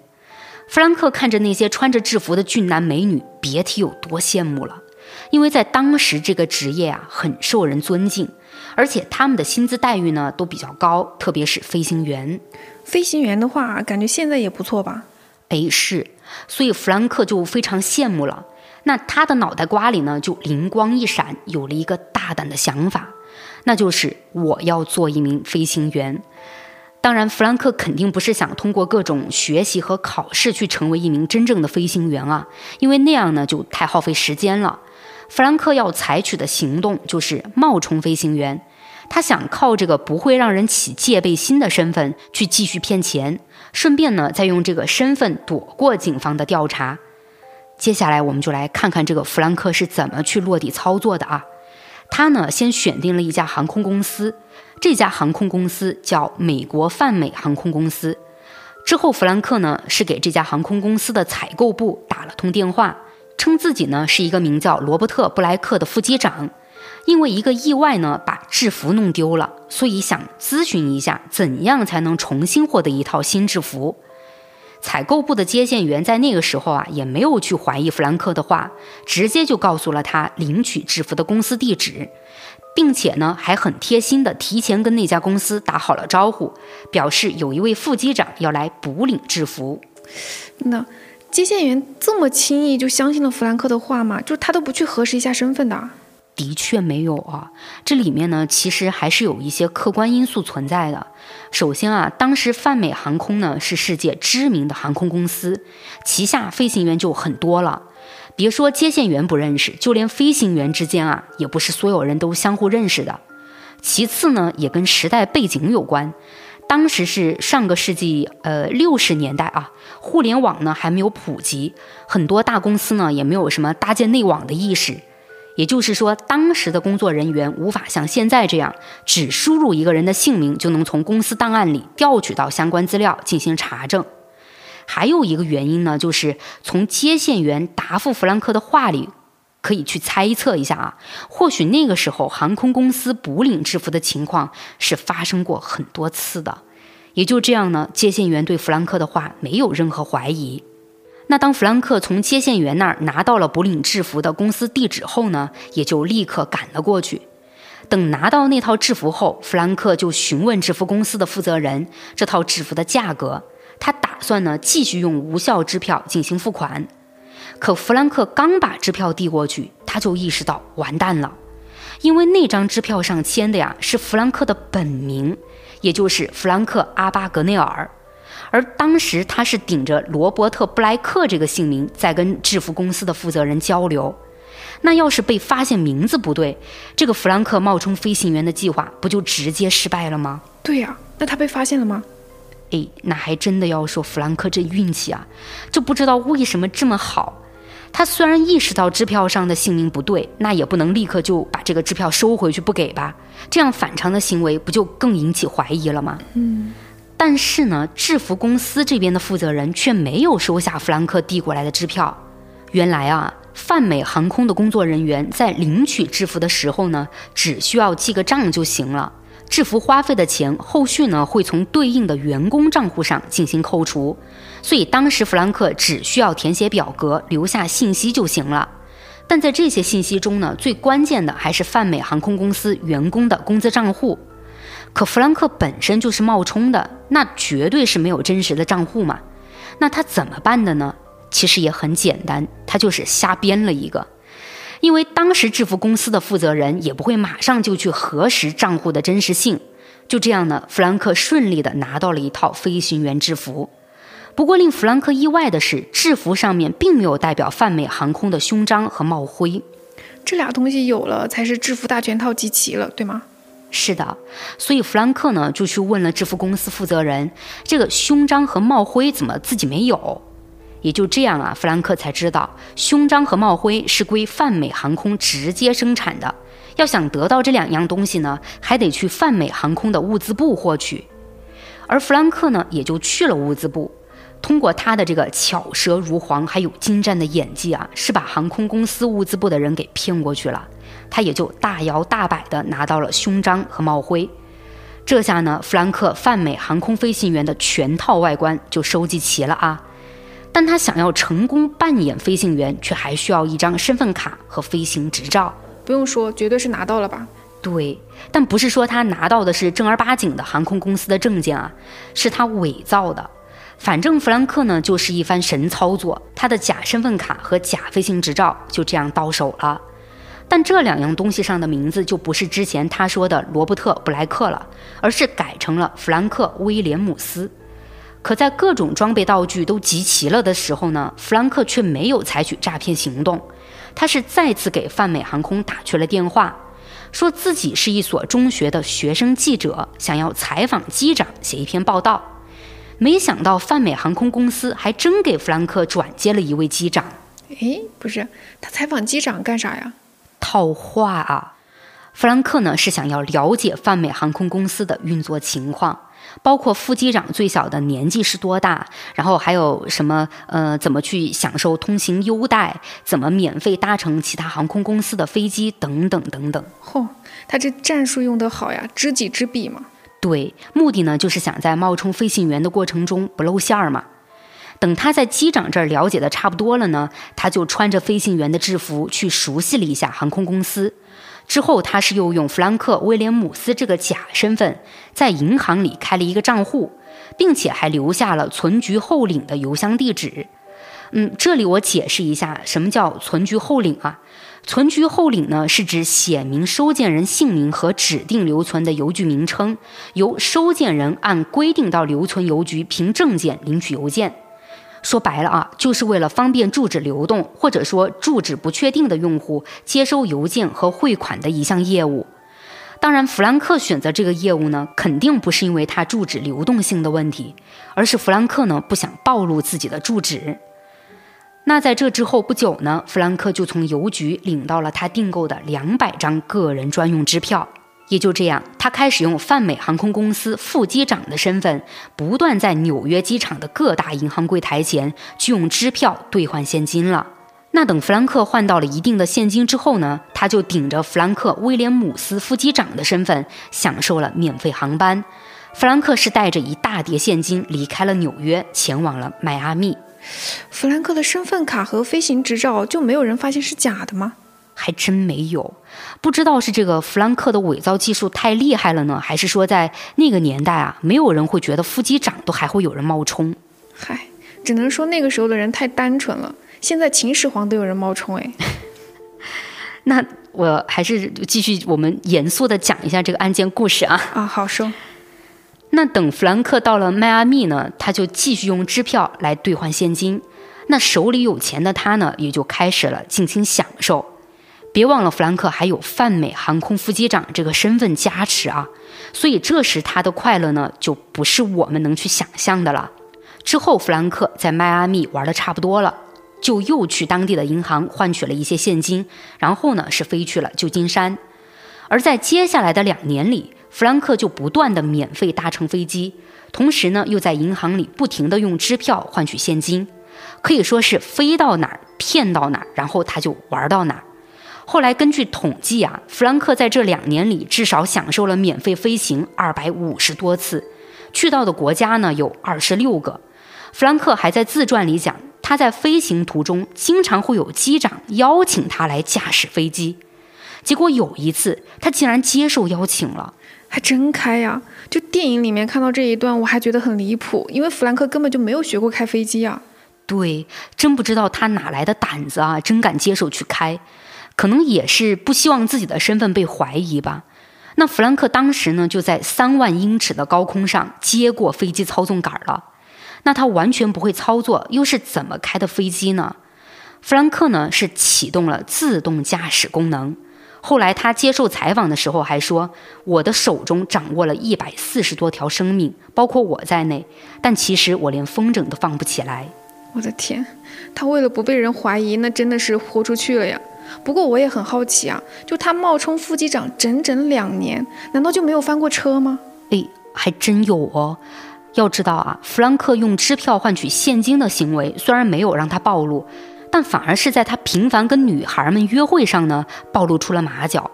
弗兰克看着那些穿着制服的俊男美女，别提有多羡慕了，因为在当时这个职业啊很受人尊敬，而且他们的薪资待遇呢都比较高，特别是飞行员。飞行员的话，感觉现在也不错吧？哎，是，所以弗兰克就非常羡慕了。那他的脑袋瓜里呢，就灵光一闪，有了一个大胆的想法，那就是我要做一名飞行员。当然，弗兰克肯定不是想通过各种学习和考试去成为一名真正的飞行员啊，因为那样呢就太耗费时间了。弗兰克要采取的行动就是冒充飞行员。他想靠这个不会让人起戒备心的身份去继续骗钱，顺便呢再用这个身份躲过警方的调查。接下来我们就来看看这个弗兰克是怎么去落地操作的啊。他呢先选定了一家航空公司，这家航空公司叫美国泛美航空公司。之后弗兰克呢是给这家航空公司的采购部打了通电话，称自己呢是一个名叫罗伯特布莱克的副机长。因为一个意外呢，把制服弄丢了，所以想咨询一下，怎样才能重新获得一套新制服。采购部的接线员在那个时候啊，也没有去怀疑弗兰克的话，直接就告诉了他领取制服的公司地址，并且呢，还很贴心的提前跟那家公司打好了招呼，表示有一位副机长要来补领制服。那接线员这么轻易就相信了弗兰克的话吗？就他都不去核实一下身份的？的确没有啊，这里面呢其实还是有一些客观因素存在的。首先啊，当时泛美航空呢是世界知名的航空公司，旗下飞行员就很多了。别说接线员不认识，就连飞行员之间啊，也不是所有人都相互认识的。其次呢，也跟时代背景有关。当时是上个世纪呃六十年代啊，互联网呢还没有普及，很多大公司呢也没有什么搭建内网的意识。也就是说，当时的工作人员无法像现在这样，只输入一个人的姓名就能从公司档案里调取到相关资料进行查证。还有一个原因呢，就是从接线员答复弗兰克的话里，可以去猜测一下啊，或许那个时候航空公司补领制服的情况是发生过很多次的。也就这样呢，接线员对弗兰克的话没有任何怀疑。那当弗兰克从接线员那儿拿到了补领制服的公司地址后呢，也就立刻赶了过去。等拿到那套制服后，弗兰克就询问制服公司的负责人这套制服的价格。他打算呢继续用无效支票进行付款。可弗兰克刚把支票递过去，他就意识到完蛋了，因为那张支票上签的呀是弗兰克的本名，也就是弗兰克·阿巴格内尔。而当时他是顶着罗伯特·布莱克这个姓名在跟制服公司的负责人交流，那要是被发现名字不对，这个弗兰克冒充飞行员的计划不就直接失败了吗？对呀，那他被发现了吗？哎，那还真的要说弗兰克这运气啊，就不知道为什么这么好。他虽然意识到支票上的姓名不对，那也不能立刻就把这个支票收回去不给吧？这样反常的行为不就更引起怀疑了吗？嗯。但是呢，制服公司这边的负责人却没有收下弗兰克递过来的支票。原来啊，泛美航空的工作人员在领取制服的时候呢，只需要记个账就行了。制服花费的钱，后续呢会从对应的员工账户上进行扣除。所以当时弗兰克只需要填写表格，留下信息就行了。但在这些信息中呢，最关键的还是泛美航空公司员工的工资账户。可弗兰克本身就是冒充的，那绝对是没有真实的账户嘛。那他怎么办的呢？其实也很简单，他就是瞎编了一个。因为当时制服公司的负责人也不会马上就去核实账户的真实性。就这样呢，弗兰克顺利的拿到了一套飞行员制服。不过令弗兰克意外的是，制服上面并没有代表泛美航空的胸章和帽徽。这俩东西有了，才是制服大全套集齐了，对吗？是的，所以弗兰克呢就去问了制服公司负责人，这个胸章和帽徽怎么自己没有？也就这样啊，弗兰克才知道胸章和帽徽是归泛美航空直接生产的。要想得到这两样东西呢，还得去泛美航空的物资部获取。而弗兰克呢，也就去了物资部。通过他的这个巧舌如簧，还有精湛的演技啊，是把航空公司物资部的人给骗过去了。他也就大摇大摆地拿到了胸章和帽徽。这下呢，弗兰克泛美航空飞行员的全套外观就收集齐了啊。但他想要成功扮演飞行员，却还需要一张身份卡和飞行执照。不用说，绝对是拿到了吧？对，但不是说他拿到的是正儿八经的航空公司的证件啊，是他伪造的。反正弗兰克呢，就是一番神操作，他的假身份卡和假飞行执照就这样到手了。但这两样东西上的名字就不是之前他说的罗伯特·布莱克了，而是改成了弗兰克·威廉姆斯。可在各种装备道具都集齐了的时候呢，弗兰克却没有采取诈骗行动。他是再次给泛美航空打去了电话，说自己是一所中学的学生记者，想要采访机长，写一篇报道。没想到泛美航空公司还真给弗兰克转接了一位机长。诶，不是，他采访机长干啥呀？套话啊！弗兰克呢是想要了解泛美航空公司的运作情况。包括副机长最小的年纪是多大，然后还有什么呃，怎么去享受通行优待，怎么免费搭乘其他航空公司的飞机等等等等。嚯，他这战术用得好呀，知己知彼嘛。对，目的呢就是想在冒充飞行员的过程中不露馅儿嘛。等他在机长这儿了解的差不多了呢，他就穿着飞行员的制服去熟悉了一下航空公司。之后，他是又用弗兰克·威廉姆斯这个假身份，在银行里开了一个账户，并且还留下了存局后领的邮箱地址。嗯，这里我解释一下，什么叫存局后领啊？存局后领呢，是指写明收件人姓名和指定留存的邮局名称，由收件人按规定到留存邮局凭证件领取邮件。说白了啊，就是为了方便住址流动，或者说住址不确定的用户接收邮件和汇款的一项业务。当然，弗兰克选择这个业务呢，肯定不是因为他住址流动性的问题，而是弗兰克呢不想暴露自己的住址。那在这之后不久呢，弗兰克就从邮局领到了他订购的两百张个人专用支票。也就这样，他开始用泛美航空公司副机长的身份，不断在纽约机场的各大银行柜台前去用支票兑换现金了。那等弗兰克换到了一定的现金之后呢，他就顶着弗兰克威廉姆斯副机长的身份，享受了免费航班。弗兰克是带着一大叠现金离开了纽约，前往了迈阿密。弗兰克的身份卡和飞行执照就没有人发现是假的吗？还真没有，不知道是这个弗兰克的伪造技术太厉害了呢，还是说在那个年代啊，没有人会觉得副机长都还会有人冒充？嗨，只能说那个时候的人太单纯了。现在秦始皇都有人冒充哎。那我还是继续我们严肃的讲一下这个案件故事啊。啊，好说。那等弗兰克到了迈阿密呢，他就继续用支票来兑换现金。那手里有钱的他呢，也就开始了尽情享受。别忘了，弗兰克还有泛美航空副机长这个身份加持啊，所以这时他的快乐呢，就不是我们能去想象的了。之后，弗兰克在迈阿密玩的差不多了，就又去当地的银行换取了一些现金，然后呢是飞去了旧金山。而在接下来的两年里，弗兰克就不断的免费搭乘飞机，同时呢又在银行里不停的用支票换取现金，可以说是飞到哪儿骗到哪儿，然后他就玩到哪儿。后来根据统计啊，弗兰克在这两年里至少享受了免费飞行二百五十多次，去到的国家呢有二十六个。弗兰克还在自传里讲，他在飞行途中经常会有机长邀请他来驾驶飞机，结果有一次他竟然接受邀请了，还真开呀！就电影里面看到这一段，我还觉得很离谱，因为弗兰克根本就没有学过开飞机啊。对，真不知道他哪来的胆子啊，真敢接手去开。可能也是不希望自己的身份被怀疑吧。那弗兰克当时呢，就在三万英尺的高空上接过飞机操纵杆了。那他完全不会操作，又是怎么开的飞机呢？弗兰克呢是启动了自动驾驶功能。后来他接受采访的时候还说：“我的手中掌握了一百四十多条生命，包括我在内。但其实我连风筝都放不起来。”我的天，他为了不被人怀疑，那真的是豁出去了呀。不过我也很好奇啊，就他冒充副机长整整两年，难道就没有翻过车吗？哎，还真有哦。要知道啊，弗兰克用支票换取现金的行为，虽然没有让他暴露，但反而是在他频繁跟女孩们约会上呢，暴露出了马脚。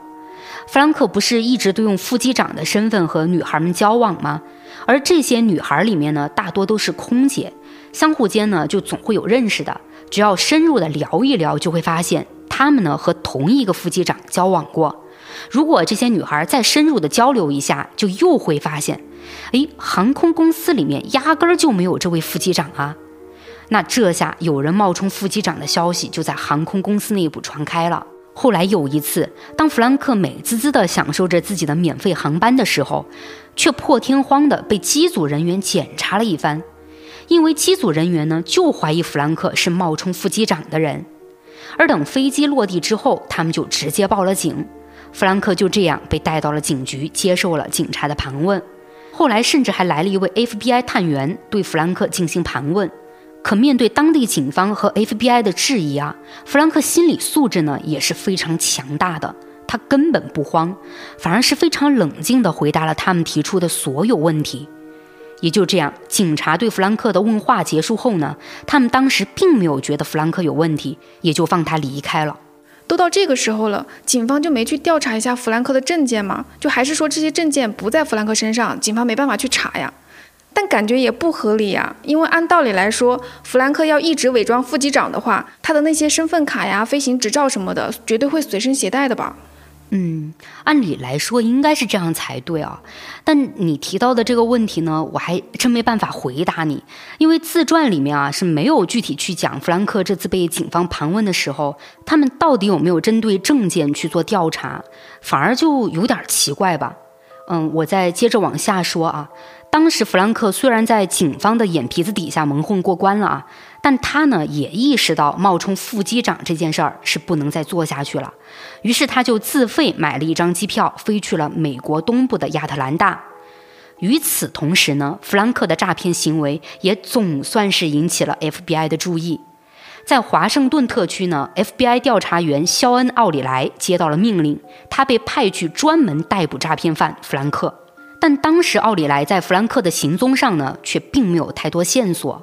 弗兰克不是一直都用副机长的身份和女孩们交往吗？而这些女孩里面呢，大多都是空姐，相互间呢就总会有认识的。只要深入的聊一聊，就会发现。他们呢和同一个副机长交往过，如果这些女孩再深入的交流一下，就又会发现，哎，航空公司里面压根儿就没有这位副机长啊。那这下有人冒充副机长的消息就在航空公司内部传开了。后来有一次，当弗兰克美滋滋地享受着自己的免费航班的时候，却破天荒地被机组人员检查了一番，因为机组人员呢就怀疑弗兰克是冒充副机长的人。而等飞机落地之后，他们就直接报了警。弗兰克就这样被带到了警局，接受了警察的盘问。后来甚至还来了一位 FBI 探员对弗兰克进行盘问。可面对当地警方和 FBI 的质疑啊，弗兰克心理素质呢也是非常强大的，他根本不慌，反而是非常冷静地回答了他们提出的所有问题。也就这样，警察对弗兰克的问话结束后呢，他们当时并没有觉得弗兰克有问题，也就放他离开了。都到这个时候了，警方就没去调查一下弗兰克的证件吗？就还是说这些证件不在弗兰克身上，警方没办法去查呀？但感觉也不合理呀，因为按道理来说，弗兰克要一直伪装副机长的话，他的那些身份卡呀、飞行执照什么的，绝对会随身携带的吧？嗯，按理来说应该是这样才对啊，但你提到的这个问题呢，我还真没办法回答你，因为自传里面啊是没有具体去讲弗兰克这次被警方盘问的时候，他们到底有没有针对证件去做调查，反而就有点奇怪吧。嗯，我再接着往下说啊。当时弗兰克虽然在警方的眼皮子底下蒙混过关了啊，但他呢也意识到冒充副机长这件事儿是不能再做下去了，于是他就自费买了一张机票飞去了美国东部的亚特兰大。与此同时呢，弗兰克的诈骗行为也总算是引起了 FBI 的注意。在华盛顿特区呢，FBI 调查员肖恩·奥里莱接到了命令，他被派去专门逮捕诈骗犯弗兰克。但当时奥里莱在弗兰克的行踪上呢，却并没有太多线索。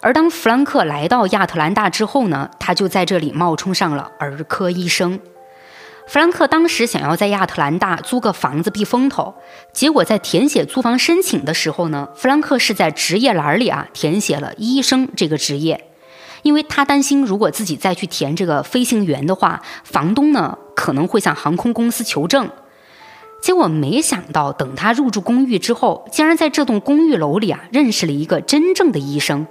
而当弗兰克来到亚特兰大之后呢，他就在这里冒充上了儿科医生。弗兰克当时想要在亚特兰大租个房子避风头，结果在填写租房申请的时候呢，弗兰克是在职业栏里啊填写了医生这个职业，因为他担心如果自己再去填这个飞行员的话，房东呢可能会向航空公司求证。结果没想到，等他入住公寓之后，竟然在这栋公寓楼里啊认识了一个真正的医生。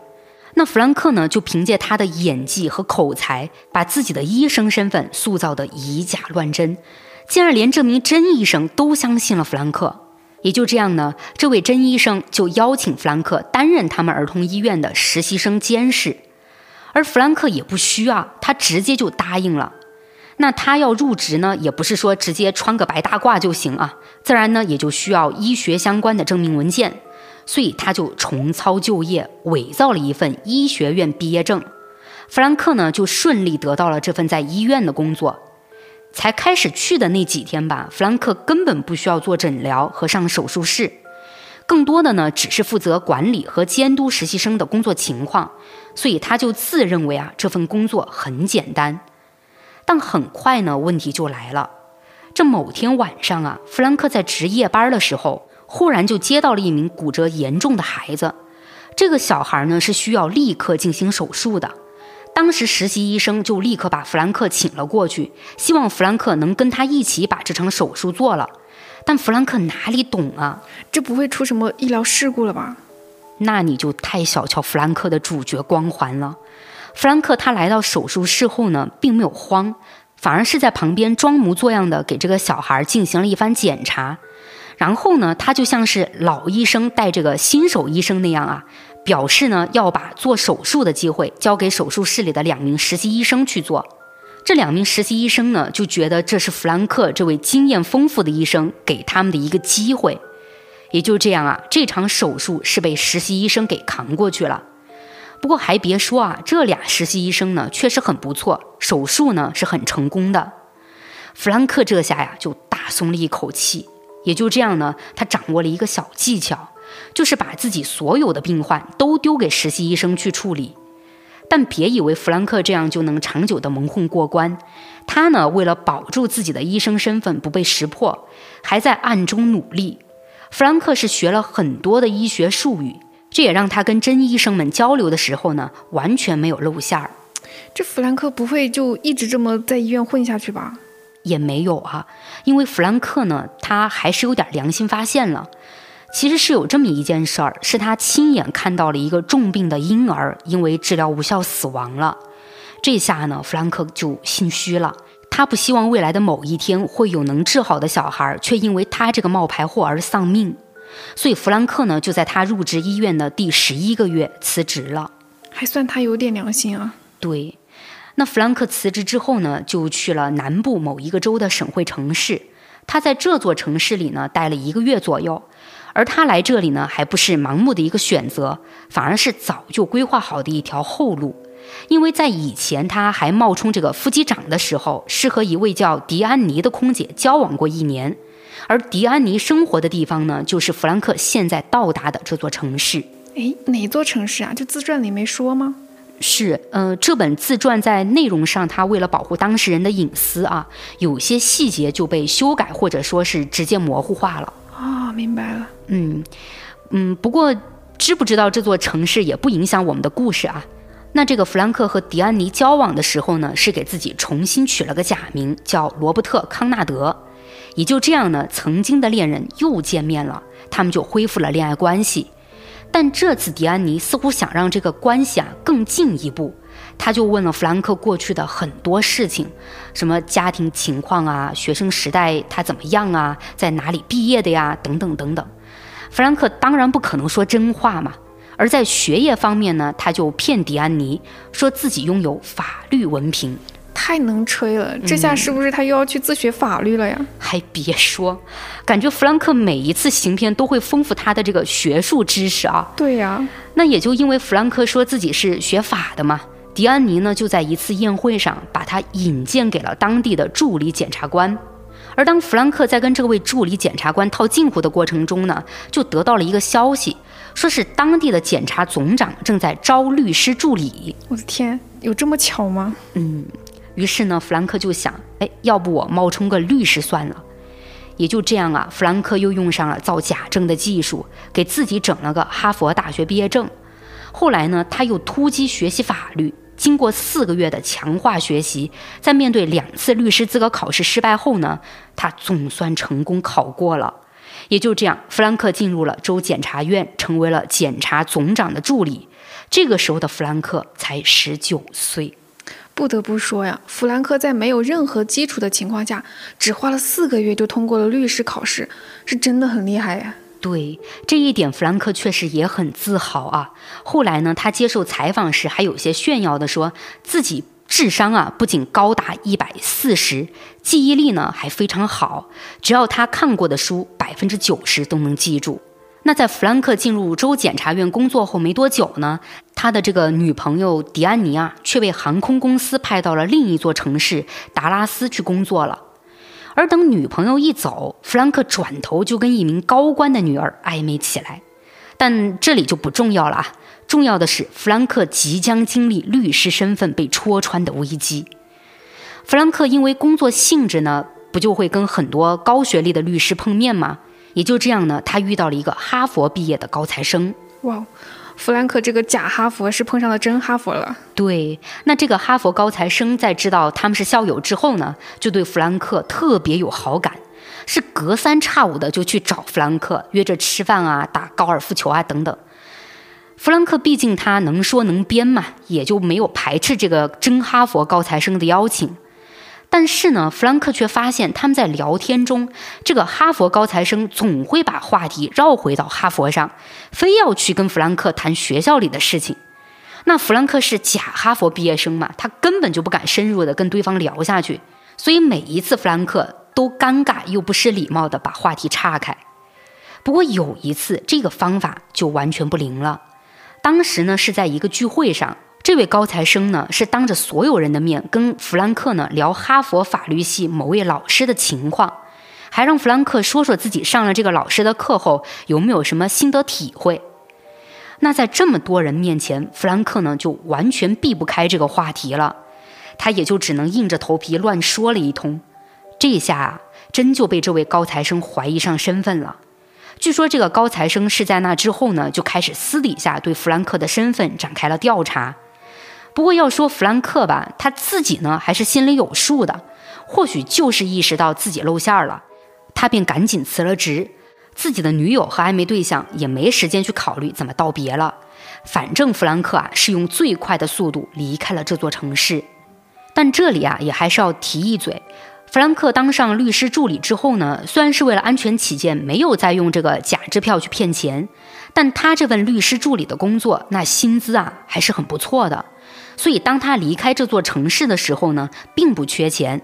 那弗兰克呢，就凭借他的演技和口才，把自己的医生身份塑造得以假乱真，竟然连这名真医生都相信了弗兰克。也就这样呢，这位真医生就邀请弗兰克担任他们儿童医院的实习生监视，而弗兰克也不虚啊，他直接就答应了。那他要入职呢，也不是说直接穿个白大褂就行啊，自然呢也就需要医学相关的证明文件。所以他就重操旧业，伪造了一份医学院毕业证。弗兰克呢就顺利得到了这份在医院的工作。才开始去的那几天吧，弗兰克根本不需要做诊疗和上手术室，更多的呢只是负责管理和监督实习生的工作情况。所以他就自认为啊这份工作很简单。但很快呢问题就来了。这某天晚上啊，弗兰克在值夜班的时候。忽然就接到了一名骨折严重的孩子，这个小孩呢是需要立刻进行手术的。当时实习医生就立刻把弗兰克请了过去，希望弗兰克能跟他一起把这场手术做了。但弗兰克哪里懂啊？这不会出什么医疗事故了吧？那你就太小瞧弗兰克的主角光环了。弗兰克他来到手术室后呢，并没有慌，反而是在旁边装模作样的给这个小孩进行了一番检查。然后呢，他就像是老医生带这个新手医生那样啊，表示呢要把做手术的机会交给手术室里的两名实习医生去做。这两名实习医生呢就觉得这是弗兰克这位经验丰富的医生给他们的一个机会。也就这样啊，这场手术是被实习医生给扛过去了。不过还别说啊，这俩实习医生呢确实很不错，手术呢是很成功的。弗兰克这下呀就大松了一口气。也就这样呢，他掌握了一个小技巧，就是把自己所有的病患都丢给实习医生去处理。但别以为弗兰克这样就能长久的蒙混过关，他呢为了保住自己的医生身份不被识破，还在暗中努力。弗兰克是学了很多的医学术语，这也让他跟真医生们交流的时候呢，完全没有露馅儿。这弗兰克不会就一直这么在医院混下去吧？也没有啊，因为弗兰克呢，他还是有点良心发现了。其实是有这么一件事儿，是他亲眼看到了一个重病的婴儿因为治疗无效死亡了。这下呢，弗兰克就心虚了。他不希望未来的某一天会有能治好的小孩，却因为他这个冒牌货而丧命。所以弗兰克呢，就在他入职医院的第十一个月辞职了。还算他有点良心啊。对。那弗兰克辞职之后呢，就去了南部某一个州的省会城市。他在这座城市里呢待了一个月左右，而他来这里呢，还不是盲目的一个选择，反而是早就规划好的一条后路。因为在以前他还冒充这个副机长的时候，是和一位叫迪安妮的空姐交往过一年，而迪安妮生活的地方呢，就是弗兰克现在到达的这座城市。诶，哪座城市啊？就自传里没说吗？是，呃，这本自传在内容上，他为了保护当事人的隐私啊，有些细节就被修改，或者说是直接模糊化了。啊，明白了。嗯嗯，不过知不知道这座城市也不影响我们的故事啊。那这个弗兰克和迪安妮交往的时候呢，是给自己重新取了个假名，叫罗伯特·康纳德。也就这样呢，曾经的恋人又见面了，他们就恢复了恋爱关系。但这次迪安妮似乎想让这个关系啊更进一步，他就问了弗兰克过去的很多事情，什么家庭情况啊，学生时代他怎么样啊，在哪里毕业的呀，等等等等。弗兰克当然不可能说真话嘛，而在学业方面呢，他就骗迪安妮说自己拥有法律文凭。太能吹了，这下是不是他又要去自学法律了呀？还别说，感觉弗兰克每一次行骗都会丰富他的这个学术知识啊。对呀，那也就因为弗兰克说自己是学法的嘛，迪安尼呢就在一次宴会上把他引荐给了当地的助理检察官。而当弗兰克在跟这位助理检察官套近乎的过程中呢，就得到了一个消息，说是当地的检察总长正在招律师助理。我的天，有这么巧吗？嗯，于是呢，弗兰克就想，哎，要不我冒充个律师算了。也就这样啊，弗兰克又用上了造假证的技术，给自己整了个哈佛大学毕业证。后来呢，他又突击学习法律，经过四个月的强化学习，在面对两次律师资格考试失败后呢，他总算成功考过了。也就这样，弗兰克进入了州检察院，成为了检察总长的助理。这个时候的弗兰克才十九岁。不得不说呀，弗兰克在没有任何基础的情况下，只花了四个月就通过了律师考试，是真的很厉害呀。对这一点，弗兰克确实也很自豪啊。后来呢，他接受采访时还有些炫耀的说，自己智商啊不仅高达一百四十，记忆力呢还非常好，只要他看过的书，百分之九十都能记住。那在弗兰克进入州检察院工作后没多久呢，他的这个女朋友迪安妮啊，却被航空公司派到了另一座城市达拉斯去工作了。而等女朋友一走，弗兰克转头就跟一名高官的女儿暧昧起来。但这里就不重要了啊，重要的是弗兰克即将经历律师身份被戳穿的危机。弗兰克因为工作性质呢，不就会跟很多高学历的律师碰面吗？也就这样呢，他遇到了一个哈佛毕业的高材生。哇，弗兰克这个假哈佛是碰上了真哈佛了。对，那这个哈佛高材生在知道他们是校友之后呢，就对弗兰克特别有好感，是隔三差五的就去找弗兰克约着吃饭啊、打高尔夫球啊等等。弗兰克毕竟他能说能编嘛，也就没有排斥这个真哈佛高材生的邀请。但是呢，弗兰克却发现他们在聊天中，这个哈佛高材生总会把话题绕回到哈佛上，非要去跟弗兰克谈学校里的事情。那弗兰克是假哈佛毕业生嘛，他根本就不敢深入的跟对方聊下去，所以每一次弗兰克都尴尬又不失礼貌的把话题岔开。不过有一次，这个方法就完全不灵了。当时呢，是在一个聚会上。这位高材生呢，是当着所有人的面跟弗兰克呢聊哈佛法律系某位老师的情况，还让弗兰克说说自己上了这个老师的课后有没有什么心得体会。那在这么多人面前，弗兰克呢就完全避不开这个话题了，他也就只能硬着头皮乱说了一通。这下啊，真就被这位高材生怀疑上身份了。据说这个高材生是在那之后呢，就开始私底下对弗兰克的身份展开了调查。不过要说弗兰克吧，他自己呢还是心里有数的，或许就是意识到自己露馅了，他便赶紧辞了职，自己的女友和暧昧对象也没时间去考虑怎么道别了。反正弗兰克啊是用最快的速度离开了这座城市。但这里啊也还是要提一嘴，弗兰克当上律师助理之后呢，虽然是为了安全起见，没有再用这个假支票去骗钱，但他这份律师助理的工作那薪资啊还是很不错的。所以，当他离开这座城市的时候呢，并不缺钱。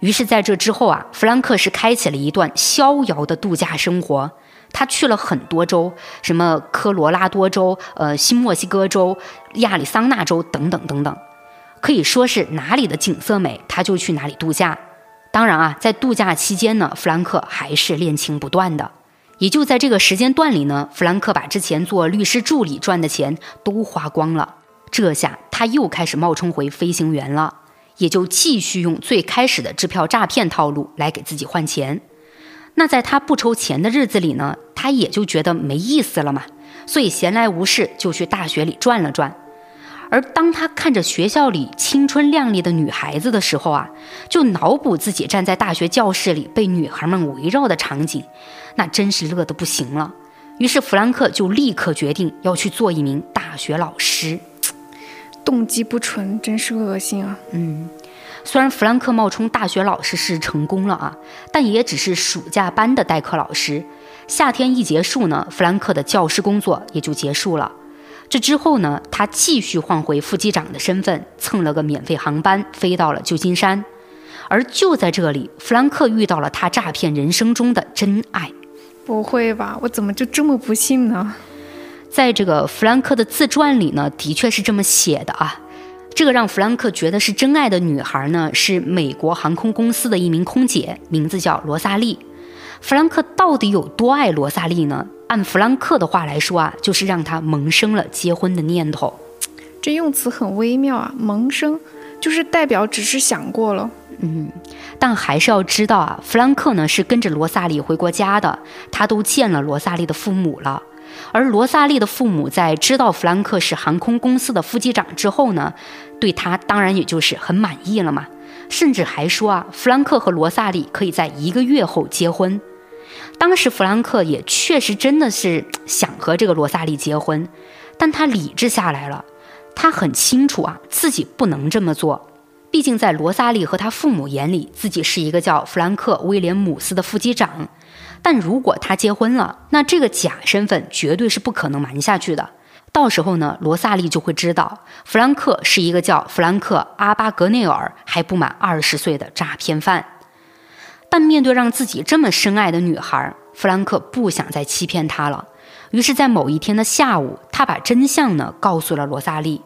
于是，在这之后啊，弗兰克是开启了一段逍遥的度假生活。他去了很多州，什么科罗拉多州、呃新墨西哥州、亚利桑那州等等等等，可以说是哪里的景色美，他就去哪里度假。当然啊，在度假期间呢，弗兰克还是恋情不断的。也就在这个时间段里呢，弗兰克把之前做律师助理赚的钱都花光了。这下他又开始冒充回飞行员了，也就继续用最开始的支票诈骗套路来给自己换钱。那在他不愁钱的日子里呢，他也就觉得没意思了嘛，所以闲来无事就去大学里转了转。而当他看着学校里青春靓丽的女孩子的时候啊，就脑补自己站在大学教室里被女孩们围绕的场景，那真是乐得不行了。于是弗兰克就立刻决定要去做一名大学老师。动机不纯，真是恶心啊！嗯，虽然弗兰克冒充大学老师是成功了啊，但也只是暑假班的代课老师。夏天一结束呢，弗兰克的教师工作也就结束了。这之后呢，他继续换回副机长的身份，蹭了个免费航班，飞到了旧金山。而就在这里，弗兰克遇到了他诈骗人生中的真爱。不会吧？我怎么就这么不信呢？在这个弗兰克的自传里呢，的确是这么写的啊。这个让弗兰克觉得是真爱的女孩呢，是美国航空公司的一名空姐，名字叫罗萨莉。弗兰克到底有多爱罗萨莉呢？按弗兰克的话来说啊，就是让他萌生了结婚的念头。这用词很微妙啊，萌生就是代表只是想过了。嗯，但还是要知道啊，弗兰克呢是跟着罗萨莉回过家的，他都见了罗萨莉的父母了。而罗萨莉的父母在知道弗兰克是航空公司的副机长之后呢，对他当然也就是很满意了嘛，甚至还说啊，弗兰克和罗萨莉可以在一个月后结婚。当时弗兰克也确实真的是想和这个罗萨莉结婚，但他理智下来了，他很清楚啊，自己不能这么做。毕竟在罗萨莉和他父母眼里，自己是一个叫弗兰克·威廉姆斯的副机长。但如果他结婚了，那这个假身份绝对是不可能瞒下去的。到时候呢，罗萨莉就会知道弗兰克是一个叫弗兰克·阿巴格内尔还不满二十岁的诈骗犯。但面对让自己这么深爱的女孩，弗兰克不想再欺骗她了。于是，在某一天的下午，他把真相呢告诉了罗萨莉。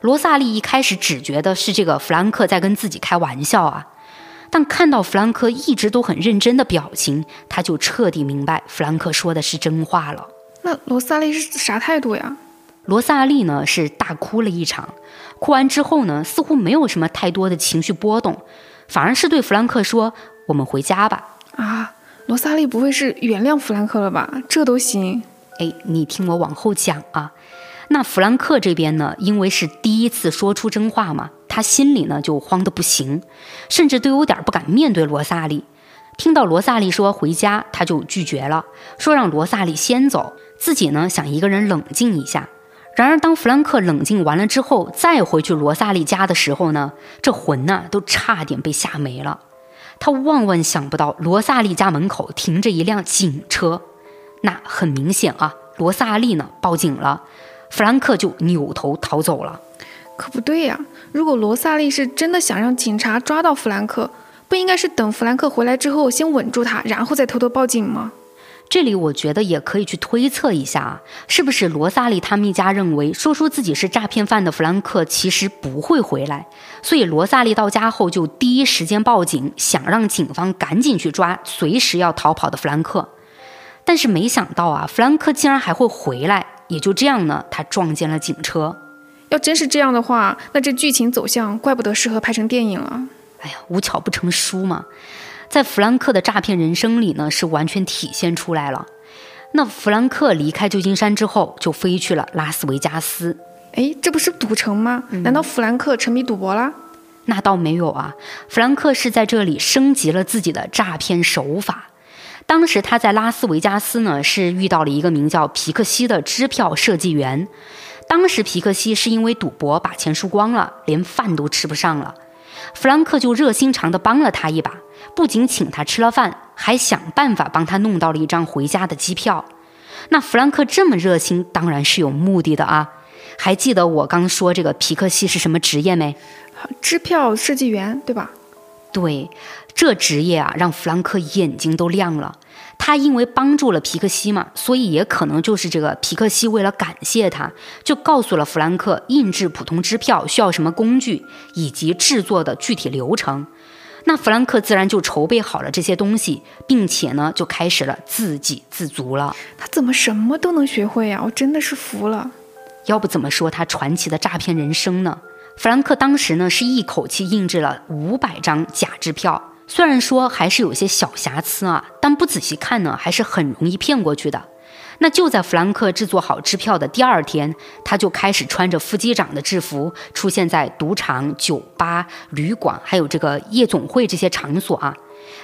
罗萨利一开始只觉得是这个弗兰克在跟自己开玩笑啊，但看到弗兰克一直都很认真的表情，他就彻底明白弗兰克说的是真话了。那罗萨利是啥态度呀？罗萨利呢是大哭了一场，哭完之后呢，似乎没有什么太多的情绪波动，反而是对弗兰克说：“我们回家吧。”啊，罗萨利不会是原谅弗兰克了吧？这都行？哎，你听我往后讲啊。那弗兰克这边呢，因为是第一次说出真话嘛，他心里呢就慌得不行，甚至都有点不敢面对罗萨利。听到罗萨利说回家，他就拒绝了，说让罗萨利先走，自己呢想一个人冷静一下。然而当弗兰克冷静完了之后，再回去罗萨利家的时候呢，这魂呐都差点被吓没了。他万万想不到罗萨利家门口停着一辆警车，那很明显啊，罗萨利呢报警了。弗兰克就扭头逃走了，可不对呀！如果罗萨莉是真的想让警察抓到弗兰克，不应该是等弗兰克回来之后先稳住他，然后再偷偷报警吗？这里我觉得也可以去推测一下啊，是不是罗萨莉他们一家认为说出自己是诈骗犯的弗兰克其实不会回来，所以罗萨莉到家后就第一时间报警，想让警方赶紧去抓随时要逃跑的弗兰克。但是没想到啊，弗兰克竟然还会回来。也就这样呢，他撞见了警车。要真是这样的话，那这剧情走向怪不得适合拍成电影了。哎呀，无巧不成书嘛，在弗兰克的诈骗人生里呢，是完全体现出来了。那弗兰克离开旧金山之后，就飞去了拉斯维加斯。哎，这不是赌城吗？难道弗兰克沉迷赌博啦？那倒没有啊，弗兰克是在这里升级了自己的诈骗手法。当时他在拉斯维加斯呢，是遇到了一个名叫皮克西的支票设计员。当时皮克西是因为赌博把钱输光了，连饭都吃不上了。弗兰克就热心肠的帮了他一把，不仅请他吃了饭，还想办法帮他弄到了一张回家的机票。那弗兰克这么热心，当然是有目的的啊。还记得我刚说这个皮克西是什么职业没？支票设计员，对吧？对。这职业啊，让弗兰克眼睛都亮了。他因为帮助了皮克西嘛，所以也可能就是这个皮克西为了感谢他，就告诉了弗兰克印制普通支票需要什么工具以及制作的具体流程。那弗兰克自然就筹备好了这些东西，并且呢，就开始了自给自足了。他怎么什么都能学会呀？我真的是服了。要不怎么说他传奇的诈骗人生呢？弗兰克当时呢，是一口气印制了五百张假支票。虽然说还是有些小瑕疵啊，但不仔细看呢，还是很容易骗过去的。那就在弗兰克制作好支票的第二天，他就开始穿着副机长的制服，出现在赌场、酒吧、旅馆，还有这个夜总会这些场所啊。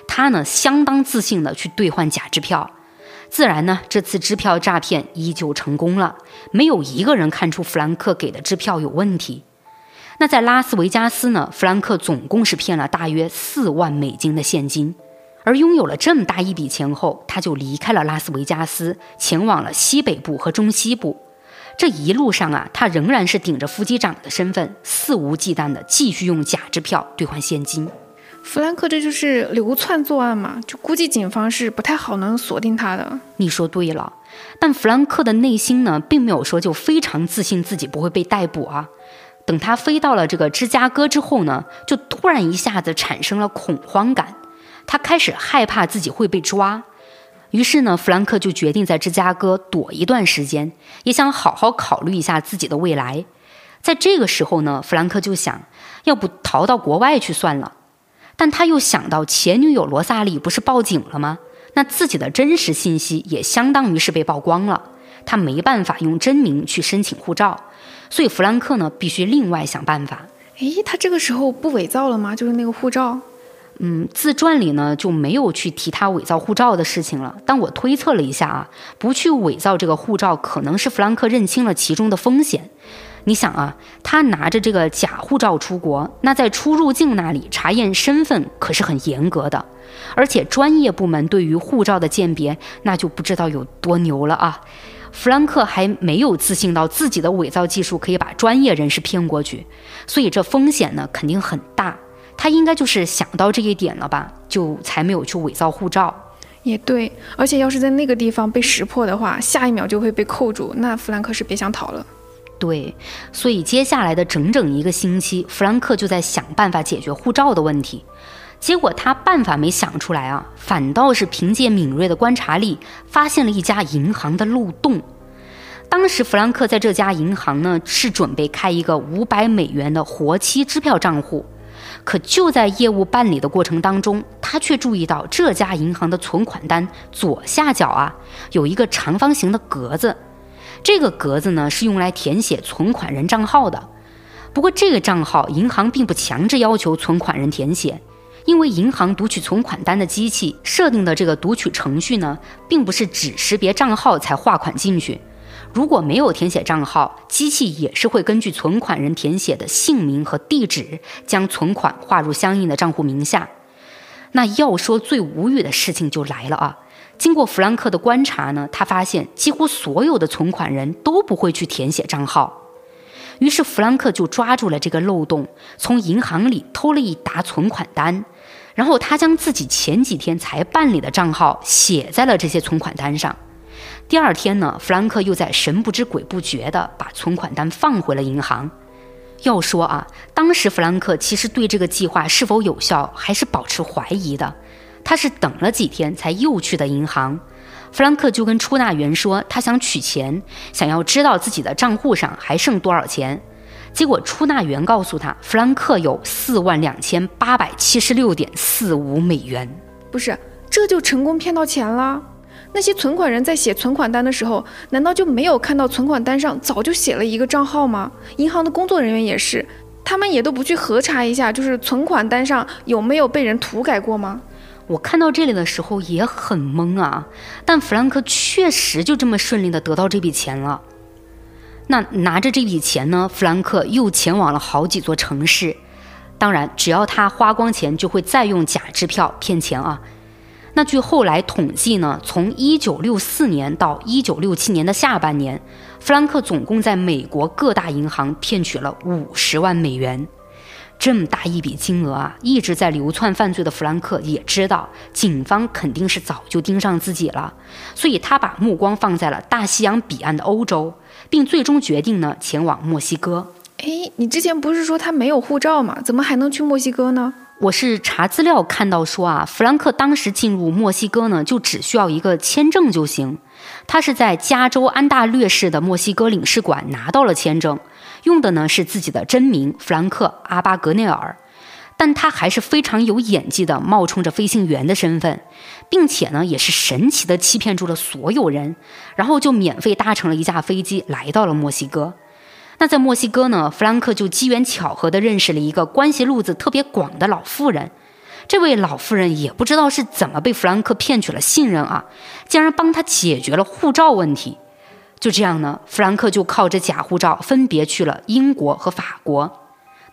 他呢，相当自信的去兑换假支票，自然呢，这次支票诈骗依旧成功了，没有一个人看出弗兰克给的支票有问题。那在拉斯维加斯呢？弗兰克总共是骗了大约四万美金的现金，而拥有了这么大一笔钱后，他就离开了拉斯维加斯，前往了西北部和中西部。这一路上啊，他仍然是顶着副机长的身份，肆无忌惮地继续用假支票兑换现金。弗兰克这就是流窜作案嘛，就估计警方是不太好能锁定他的。你说对了，但弗兰克的内心呢，并没有说就非常自信自己不会被逮捕啊。等他飞到了这个芝加哥之后呢，就突然一下子产生了恐慌感，他开始害怕自己会被抓。于是呢，弗兰克就决定在芝加哥躲一段时间，也想好好考虑一下自己的未来。在这个时候呢，弗兰克就想，要不逃到国外去算了。但他又想到前女友罗萨莉不是报警了吗？那自己的真实信息也相当于是被曝光了，他没办法用真名去申请护照，所以弗兰克呢必须另外想办法。诶，他这个时候不伪造了吗？就是那个护照。嗯，自传里呢就没有去提他伪造护照的事情了。但我推测了一下啊，不去伪造这个护照，可能是弗兰克认清了其中的风险。你想啊，他拿着这个假护照出国，那在出入境那里查验身份可是很严格的，而且专业部门对于护照的鉴别，那就不知道有多牛了啊！弗兰克还没有自信到自己的伪造技术可以把专业人士骗过去，所以这风险呢肯定很大。他应该就是想到这一点了吧，就才没有去伪造护照。也对，而且要是在那个地方被识破的话，下一秒就会被扣住，那弗兰克是别想逃了。对，所以接下来的整整一个星期，弗兰克就在想办法解决护照的问题。结果他办法没想出来啊，反倒是凭借敏锐的观察力，发现了一家银行的漏洞。当时弗兰克在这家银行呢，是准备开一个五百美元的活期支票账户。可就在业务办理的过程当中，他却注意到这家银行的存款单左下角啊，有一个长方形的格子。这个格子呢是用来填写存款人账号的，不过这个账号银行并不强制要求存款人填写，因为银行读取存款单的机器设定的这个读取程序呢，并不是只识别账号才划款进去，如果没有填写账号，机器也是会根据存款人填写的姓名和地址，将存款划入相应的账户名下。那要说最无语的事情就来了啊！经过弗兰克的观察呢，他发现几乎所有的存款人都不会去填写账号。于是弗兰克就抓住了这个漏洞，从银行里偷了一沓存款单，然后他将自己前几天才办理的账号写在了这些存款单上。第二天呢，弗兰克又在神不知鬼不觉地把存款单放回了银行。要说啊，当时弗兰克其实对这个计划是否有效还是保持怀疑的。他是等了几天才又去的银行，弗兰克就跟出纳员说，他想取钱，想要知道自己的账户上还剩多少钱。结果出纳员告诉他，弗兰克有四万两千八百七十六点四五美元。不是，这就成功骗到钱了？那些存款人在写存款单的时候，难道就没有看到存款单上早就写了一个账号吗？银行的工作人员也是，他们也都不去核查一下，就是存款单上有没有被人涂改过吗？我看到这里的时候也很懵啊，但弗兰克确实就这么顺利的得到这笔钱了。那拿着这笔钱呢，弗兰克又前往了好几座城市。当然，只要他花光钱，就会再用假支票骗钱啊。那据后来统计呢，从1964年到1967年的下半年，弗兰克总共在美国各大银行骗取了50万美元。这么大一笔金额啊，一直在流窜犯罪的弗兰克也知道，警方肯定是早就盯上自己了，所以他把目光放在了大西洋彼岸的欧洲，并最终决定呢前往墨西哥。哎，你之前不是说他没有护照吗？怎么还能去墨西哥呢？我是查资料看到说啊，弗兰克当时进入墨西哥呢，就只需要一个签证就行。他是在加州安大略市的墨西哥领事馆拿到了签证。用的呢是自己的真名弗兰克·阿巴格内尔，但他还是非常有演技的，冒充着飞行员的身份，并且呢也是神奇的欺骗住了所有人，然后就免费搭乘了一架飞机来到了墨西哥。那在墨西哥呢，弗兰克就机缘巧合的认识了一个关系路子特别广的老妇人。这位老妇人也不知道是怎么被弗兰克骗取了信任啊，竟然帮他解决了护照问题。就这样呢，弗兰克就靠着假护照分别去了英国和法国。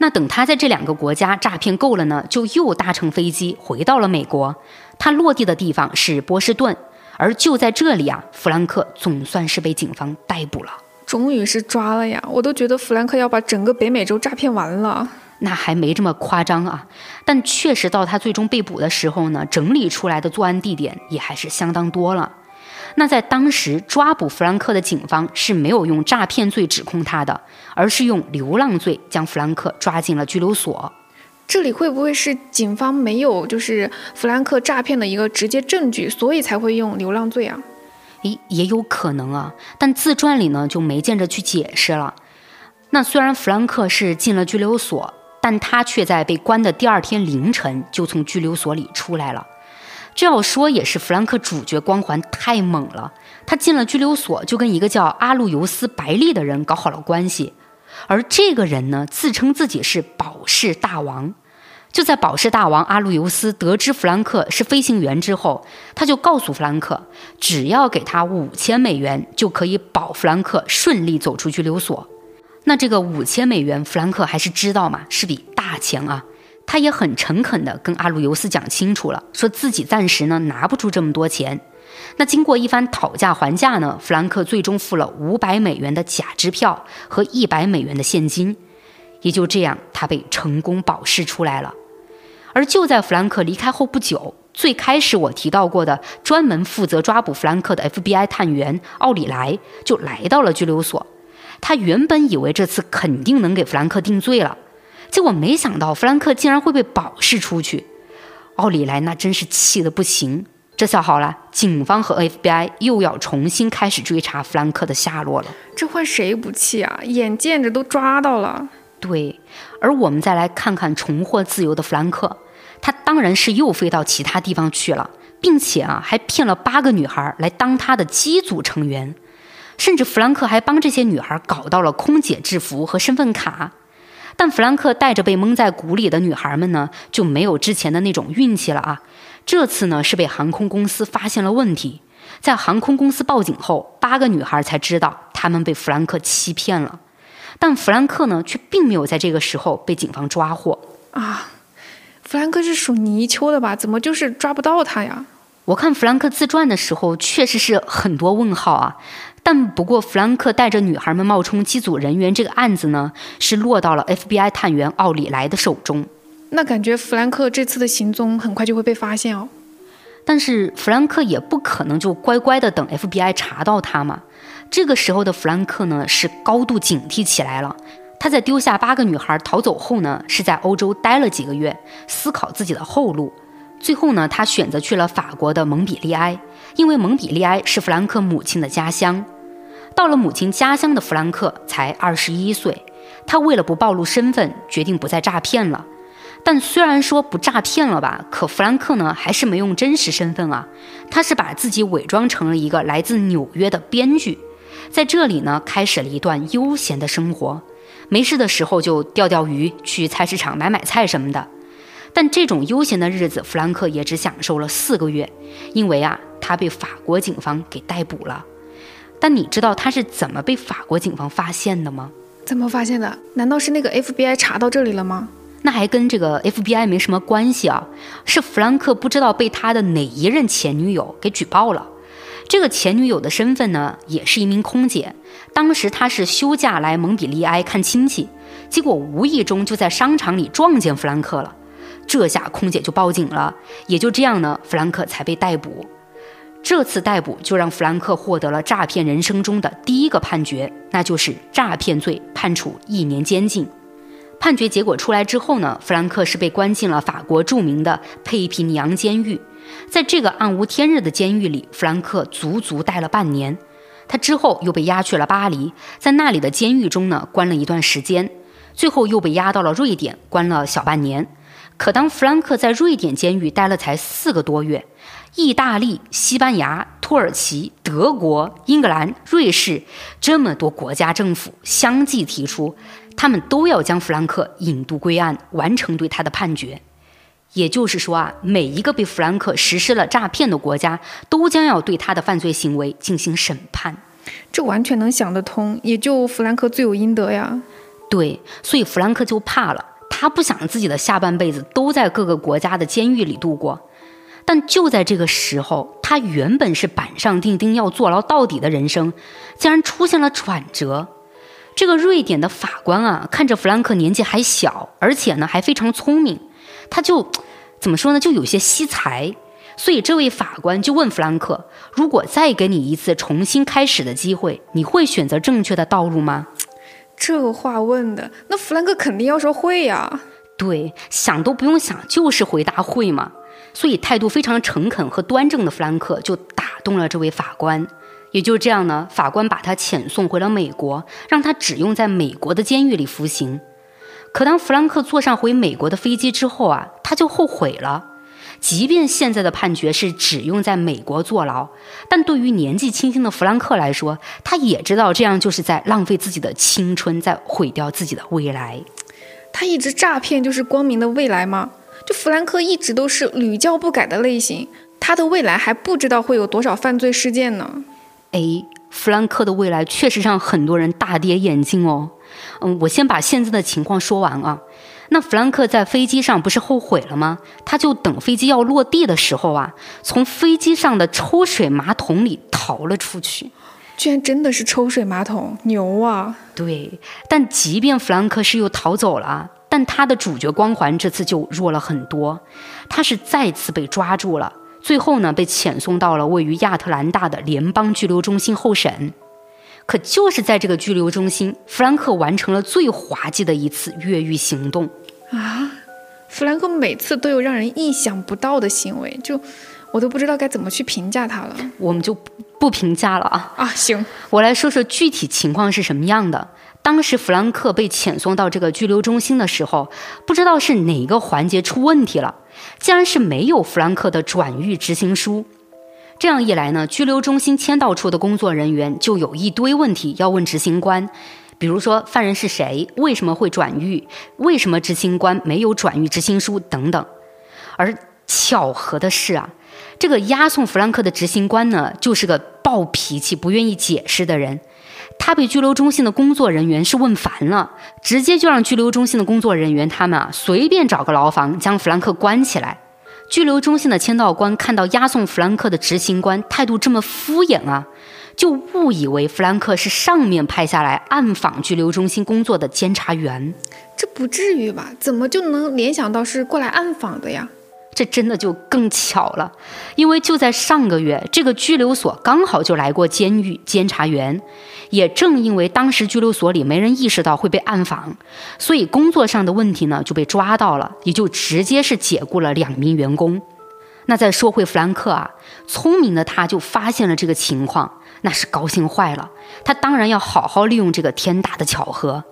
那等他在这两个国家诈骗够了呢，就又搭乘飞机回到了美国。他落地的地方是波士顿，而就在这里啊，弗兰克总算是被警方逮捕了。终于是抓了呀！我都觉得弗兰克要把整个北美洲诈骗完了。那还没这么夸张啊，但确实到他最终被捕的时候呢，整理出来的作案地点也还是相当多了。那在当时抓捕弗兰克的警方是没有用诈骗罪指控他的，而是用流浪罪将弗兰克抓进了拘留所。这里会不会是警方没有就是弗兰克诈骗的一个直接证据，所以才会用流浪罪啊？诶，也有可能啊，但自传里呢就没见着去解释了。那虽然弗兰克是进了拘留所，但他却在被关的第二天凌晨就从拘留所里出来了。这要说也是弗兰克主角光环太猛了。他进了拘留所，就跟一个叫阿路尤斯·白利的人搞好了关系，而这个人呢，自称自己是保释大王。就在保释大王阿路尤斯得知弗兰克是飞行员之后，他就告诉弗兰克，只要给他五千美元，就可以保弗兰克顺利走出拘留所。那这个五千美元，弗兰克还是知道嘛，是笔大钱啊。他也很诚恳地跟阿路尤斯讲清楚了，说自己暂时呢拿不出这么多钱。那经过一番讨价还价呢，弗兰克最终付了五百美元的假支票和一百美元的现金。也就这样，他被成功保释出来了。而就在弗兰克离开后不久，最开始我提到过的专门负责抓捕弗兰克的 FBI 探员奥里莱就来到了拘留所。他原本以为这次肯定能给弗兰克定罪了，结果没想到弗兰克竟然会被保释出去。奥里莱那真是气得不行。这下好了，警方和 FBI 又要重新开始追查弗兰克的下落了。这换谁不气啊？眼见着都抓到了。对，而我们再来看看重获自由的弗兰克，他当然是又飞到其他地方去了，并且啊，还骗了八个女孩来当他的机组成员，甚至弗兰克还帮这些女孩搞到了空姐制服和身份卡。但弗兰克带着被蒙在鼓里的女孩们呢，就没有之前的那种运气了啊！这次呢，是被航空公司发现了问题，在航空公司报警后，八个女孩才知道她们被弗兰克欺骗了。但弗兰克呢，却并没有在这个时候被警方抓获啊！弗兰克是属泥鳅的吧？怎么就是抓不到他呀？我看弗兰克自传的时候，确实是很多问号啊。但不过，弗兰克带着女孩们冒充机组人员这个案子呢，是落到了 FBI 探员奥里莱的手中。那感觉弗兰克这次的行踪很快就会被发现哦。但是弗兰克也不可能就乖乖的等 FBI 查到他嘛。这个时候的弗兰克呢，是高度警惕起来了。他在丢下八个女孩逃走后呢，是在欧洲待了几个月，思考自己的后路。最后呢，他选择去了法国的蒙彼利埃，因为蒙彼利埃是弗兰克母亲的家乡。到了母亲家乡的弗兰克才二十一岁，他为了不暴露身份，决定不再诈骗了。但虽然说不诈骗了吧，可弗兰克呢，还是没用真实身份啊，他是把自己伪装成了一个来自纽约的编剧。在这里呢，开始了一段悠闲的生活，没事的时候就钓钓鱼，去菜市场买买菜什么的。但这种悠闲的日子，弗兰克也只享受了四个月，因为啊，他被法国警方给逮捕了。但你知道他是怎么被法国警方发现的吗？怎么发现的？难道是那个 FBI 查到这里了吗？那还跟这个 FBI 没什么关系啊，是弗兰克不知道被他的哪一任前女友给举报了。这个前女友的身份呢，也是一名空姐。当时她是休假来蒙彼利埃看亲戚，结果无意中就在商场里撞见弗兰克了。这下空姐就报警了，也就这样呢，弗兰克才被逮捕。这次逮捕就让弗兰克获得了诈骗人生中的第一个判决，那就是诈骗罪，判处一年监禁。判决结果出来之后呢，弗兰克是被关进了法国著名的佩皮尼昂监狱。在这个暗无天日的监狱里，弗兰克足足待了半年。他之后又被押去了巴黎，在那里的监狱中呢，关了一段时间。最后又被押到了瑞典，关了小半年。可当弗兰克在瑞典监狱待了才四个多月，意大利、西班牙、土耳其、德国、英格兰、瑞士这么多国家政府相继提出，他们都要将弗兰克引渡归案，完成对他的判决。也就是说啊，每一个被弗兰克实施了诈骗的国家，都将要对他的犯罪行为进行审判。这完全能想得通，也就弗兰克罪有应得呀。对，所以弗兰克就怕了，他不想自己的下半辈子都在各个国家的监狱里度过。但就在这个时候，他原本是板上钉钉要坐牢到底的人生，竟然出现了转折。这个瑞典的法官啊，看着弗兰克年纪还小，而且呢还非常聪明。他就怎么说呢？就有些惜才，所以这位法官就问弗兰克：“如果再给你一次重新开始的机会，你会选择正确的道路吗？”这话问的，那弗兰克肯定要说会呀。对，想都不用想，就是回答会嘛。所以态度非常诚恳和端正的弗兰克就打动了这位法官。也就这样呢，法官把他遣送回了美国，让他只用在美国的监狱里服刑。可当弗兰克坐上回美国的飞机之后啊，他就后悔了。即便现在的判决是只用在美国坐牢，但对于年纪轻轻的弗兰克来说，他也知道这样就是在浪费自己的青春，在毁掉自己的未来。他一直诈骗就是光明的未来吗？就弗兰克一直都是屡教不改的类型，他的未来还不知道会有多少犯罪事件呢。哎，弗兰克的未来确实让很多人大跌眼镜哦。嗯，我先把现在的情况说完啊。那弗兰克在飞机上不是后悔了吗？他就等飞机要落地的时候啊，从飞机上的抽水马桶里逃了出去。居然真的是抽水马桶，牛啊！对，但即便弗兰克是又逃走了，但他的主角光环这次就弱了很多。他是再次被抓住了，最后呢被遣送到了位于亚特兰大的联邦拘留中心候审。可就是在这个拘留中心，弗兰克完成了最滑稽的一次越狱行动啊！弗兰克每次都有让人意想不到的行为，就我都不知道该怎么去评价他了。我们就不评价了啊！啊，行，我来说说具体情况是什么样的。当时弗兰克被遣送到这个拘留中心的时候，不知道是哪个环节出问题了，竟然是没有弗兰克的转狱执行书。这样一来呢，拘留中心签到处的工作人员就有一堆问题要问执行官，比如说犯人是谁，为什么会转狱，为什么执行官没有转狱执行书等等。而巧合的是啊，这个押送弗兰克的执行官呢，就是个暴脾气、不愿意解释的人。他被拘留中心的工作人员是问烦了，直接就让拘留中心的工作人员他们啊，随便找个牢房将弗兰克关起来。拘留中心的签到官看到押送弗兰克的执行官态度这么敷衍啊，就误以为弗兰克是上面派下来暗访拘留中心工作的监察员。这不至于吧？怎么就能联想到是过来暗访的呀？这真的就更巧了，因为就在上个月，这个拘留所刚好就来过监狱监察员。也正因为当时拘留所里没人意识到会被暗访，所以工作上的问题呢就被抓到了，也就直接是解雇了两名员工。那再说回弗兰克啊，聪明的他就发现了这个情况，那是高兴坏了。他当然要好好利用这个天大的巧合。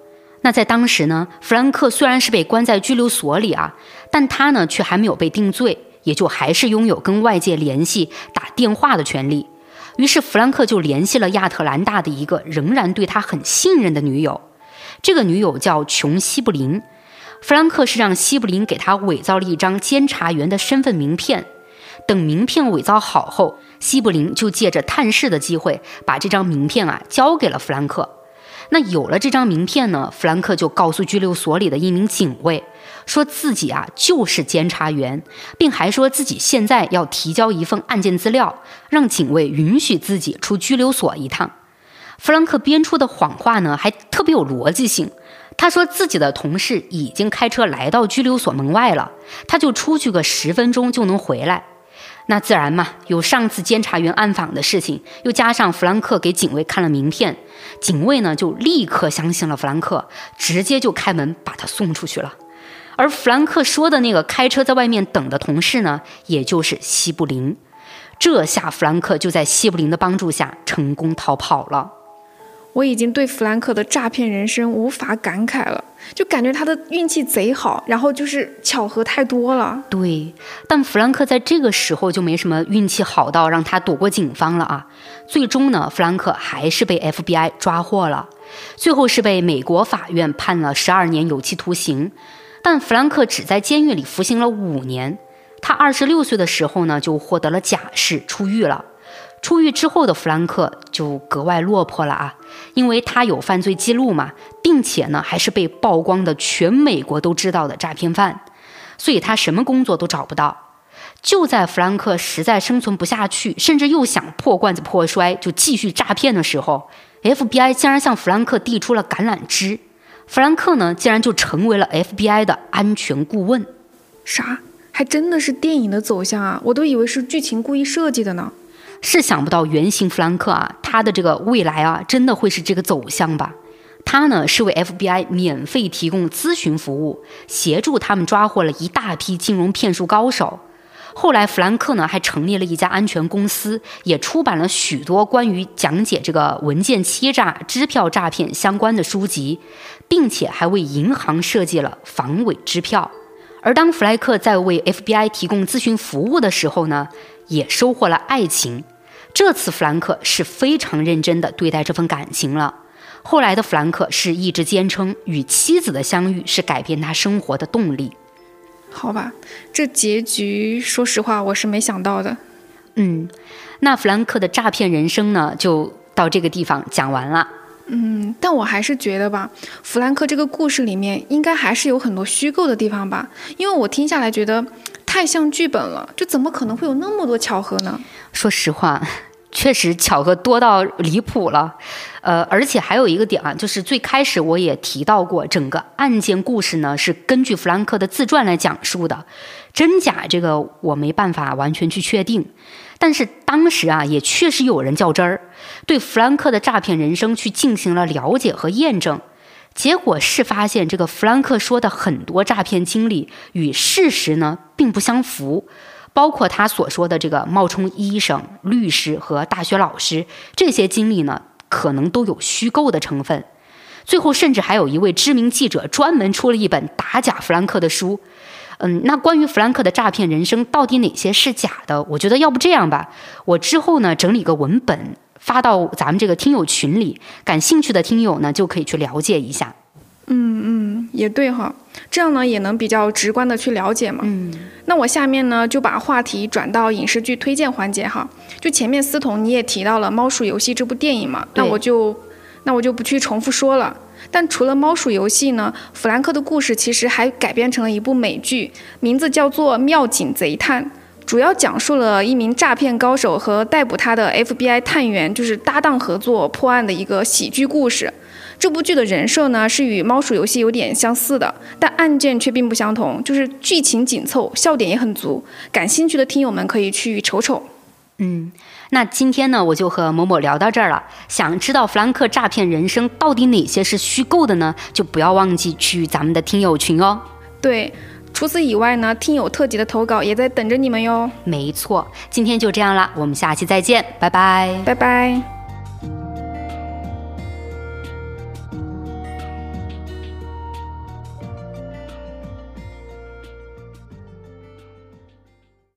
那在当时呢，弗兰克虽然是被关在拘留所里啊，但他呢却还没有被定罪，也就还是拥有跟外界联系、打电话的权利。于是弗兰克就联系了亚特兰大的一个仍然对他很信任的女友，这个女友叫琼西布林。弗兰克是让西布林给他伪造了一张监察员的身份名片，等名片伪造好后，西布林就借着探视的机会把这张名片啊交给了弗兰克。那有了这张名片呢，弗兰克就告诉拘留所里的一名警卫。说自己啊就是监察员，并还说自己现在要提交一份案件资料，让警卫允许自己出拘留所一趟。弗兰克编出的谎话呢，还特别有逻辑性。他说自己的同事已经开车来到拘留所门外了，他就出去个十分钟就能回来。那自然嘛，有上次监察员暗访的事情，又加上弗兰克给警卫看了名片，警卫呢就立刻相信了弗兰克，直接就开门把他送出去了。而弗兰克说的那个开车在外面等的同事呢，也就是西布林。这下弗兰克就在西布林的帮助下成功逃跑了。我已经对弗兰克的诈骗人生无法感慨了，就感觉他的运气贼好，然后就是巧合太多了。对，但弗兰克在这个时候就没什么运气好到让他躲过警方了啊。最终呢，弗兰克还是被 FBI 抓获了，最后是被美国法院判了十二年有期徒刑。但弗兰克只在监狱里服刑了五年。他二十六岁的时候呢，就获得了假释出狱了。出狱之后的弗兰克就格外落魄了啊，因为他有犯罪记录嘛，并且呢还是被曝光的全美国都知道的诈骗犯，所以他什么工作都找不到。就在弗兰克实在生存不下去，甚至又想破罐子破摔，就继续诈骗的时候，FBI 竟然向弗兰克递出了橄榄枝。弗兰克呢，竟然就成为了 FBI 的安全顾问，啥？还真的是电影的走向啊！我都以为是剧情故意设计的呢。是想不到原型弗兰克啊，他的这个未来啊，真的会是这个走向吧？他呢是为 FBI 免费提供咨询服务，协助他们抓获了一大批金融骗术高手。后来，弗兰克呢还成立了一家安全公司，也出版了许多关于讲解这个文件欺诈、支票诈骗相关的书籍，并且还为银行设计了防伪支票。而当弗莱克在为 FBI 提供咨询服务的时候呢，也收获了爱情。这次弗兰克是非常认真的对待这份感情了。后来的弗兰克是一直坚称，与妻子的相遇是改变他生活的动力。好吧，这结局说实话我是没想到的。嗯，那弗兰克的诈骗人生呢，就到这个地方讲完了。嗯，但我还是觉得吧，弗兰克这个故事里面应该还是有很多虚构的地方吧，因为我听下来觉得太像剧本了，这怎么可能会有那么多巧合呢？说实话。确实巧合多到离谱了，呃，而且还有一个点啊，就是最开始我也提到过，整个案件故事呢是根据弗兰克的自传来讲述的，真假这个我没办法完全去确定，但是当时啊也确实有人较真儿，对弗兰克的诈骗人生去进行了了解和验证，结果是发现这个弗兰克说的很多诈骗经历与事实呢并不相符。包括他所说的这个冒充医生、律师和大学老师这些经历呢，可能都有虚构的成分。最后，甚至还有一位知名记者专门出了一本打假弗兰克的书。嗯，那关于弗兰克的诈骗人生，到底哪些是假的？我觉得要不这样吧，我之后呢整理个文本发到咱们这个听友群里，感兴趣的听友呢就可以去了解一下。嗯嗯，也对哈，这样呢也能比较直观的去了解嘛。嗯，那我下面呢就把话题转到影视剧推荐环节哈。就前面思彤你也提到了《猫鼠游戏》这部电影嘛，那我就那我就不去重复说了。但除了《猫鼠游戏》呢，弗兰克的故事其实还改编成了一部美剧，名字叫做《妙警贼探》，主要讲述了一名诈骗高手和逮捕他的 FBI 探员就是搭档合作破案的一个喜剧故事。这部剧的人设呢是与《猫鼠游戏》有点相似的，但案件却并不相同，就是剧情紧凑，笑点也很足。感兴趣的听友们可以去瞅瞅。嗯，那今天呢，我就和某某聊到这儿了。想知道弗兰克诈骗人生到底哪些是虚构的呢？就不要忘记去咱们的听友群哦。对，除此以外呢，听友特辑的投稿也在等着你们哟。没错，今天就这样啦，我们下期再见，拜拜，拜拜。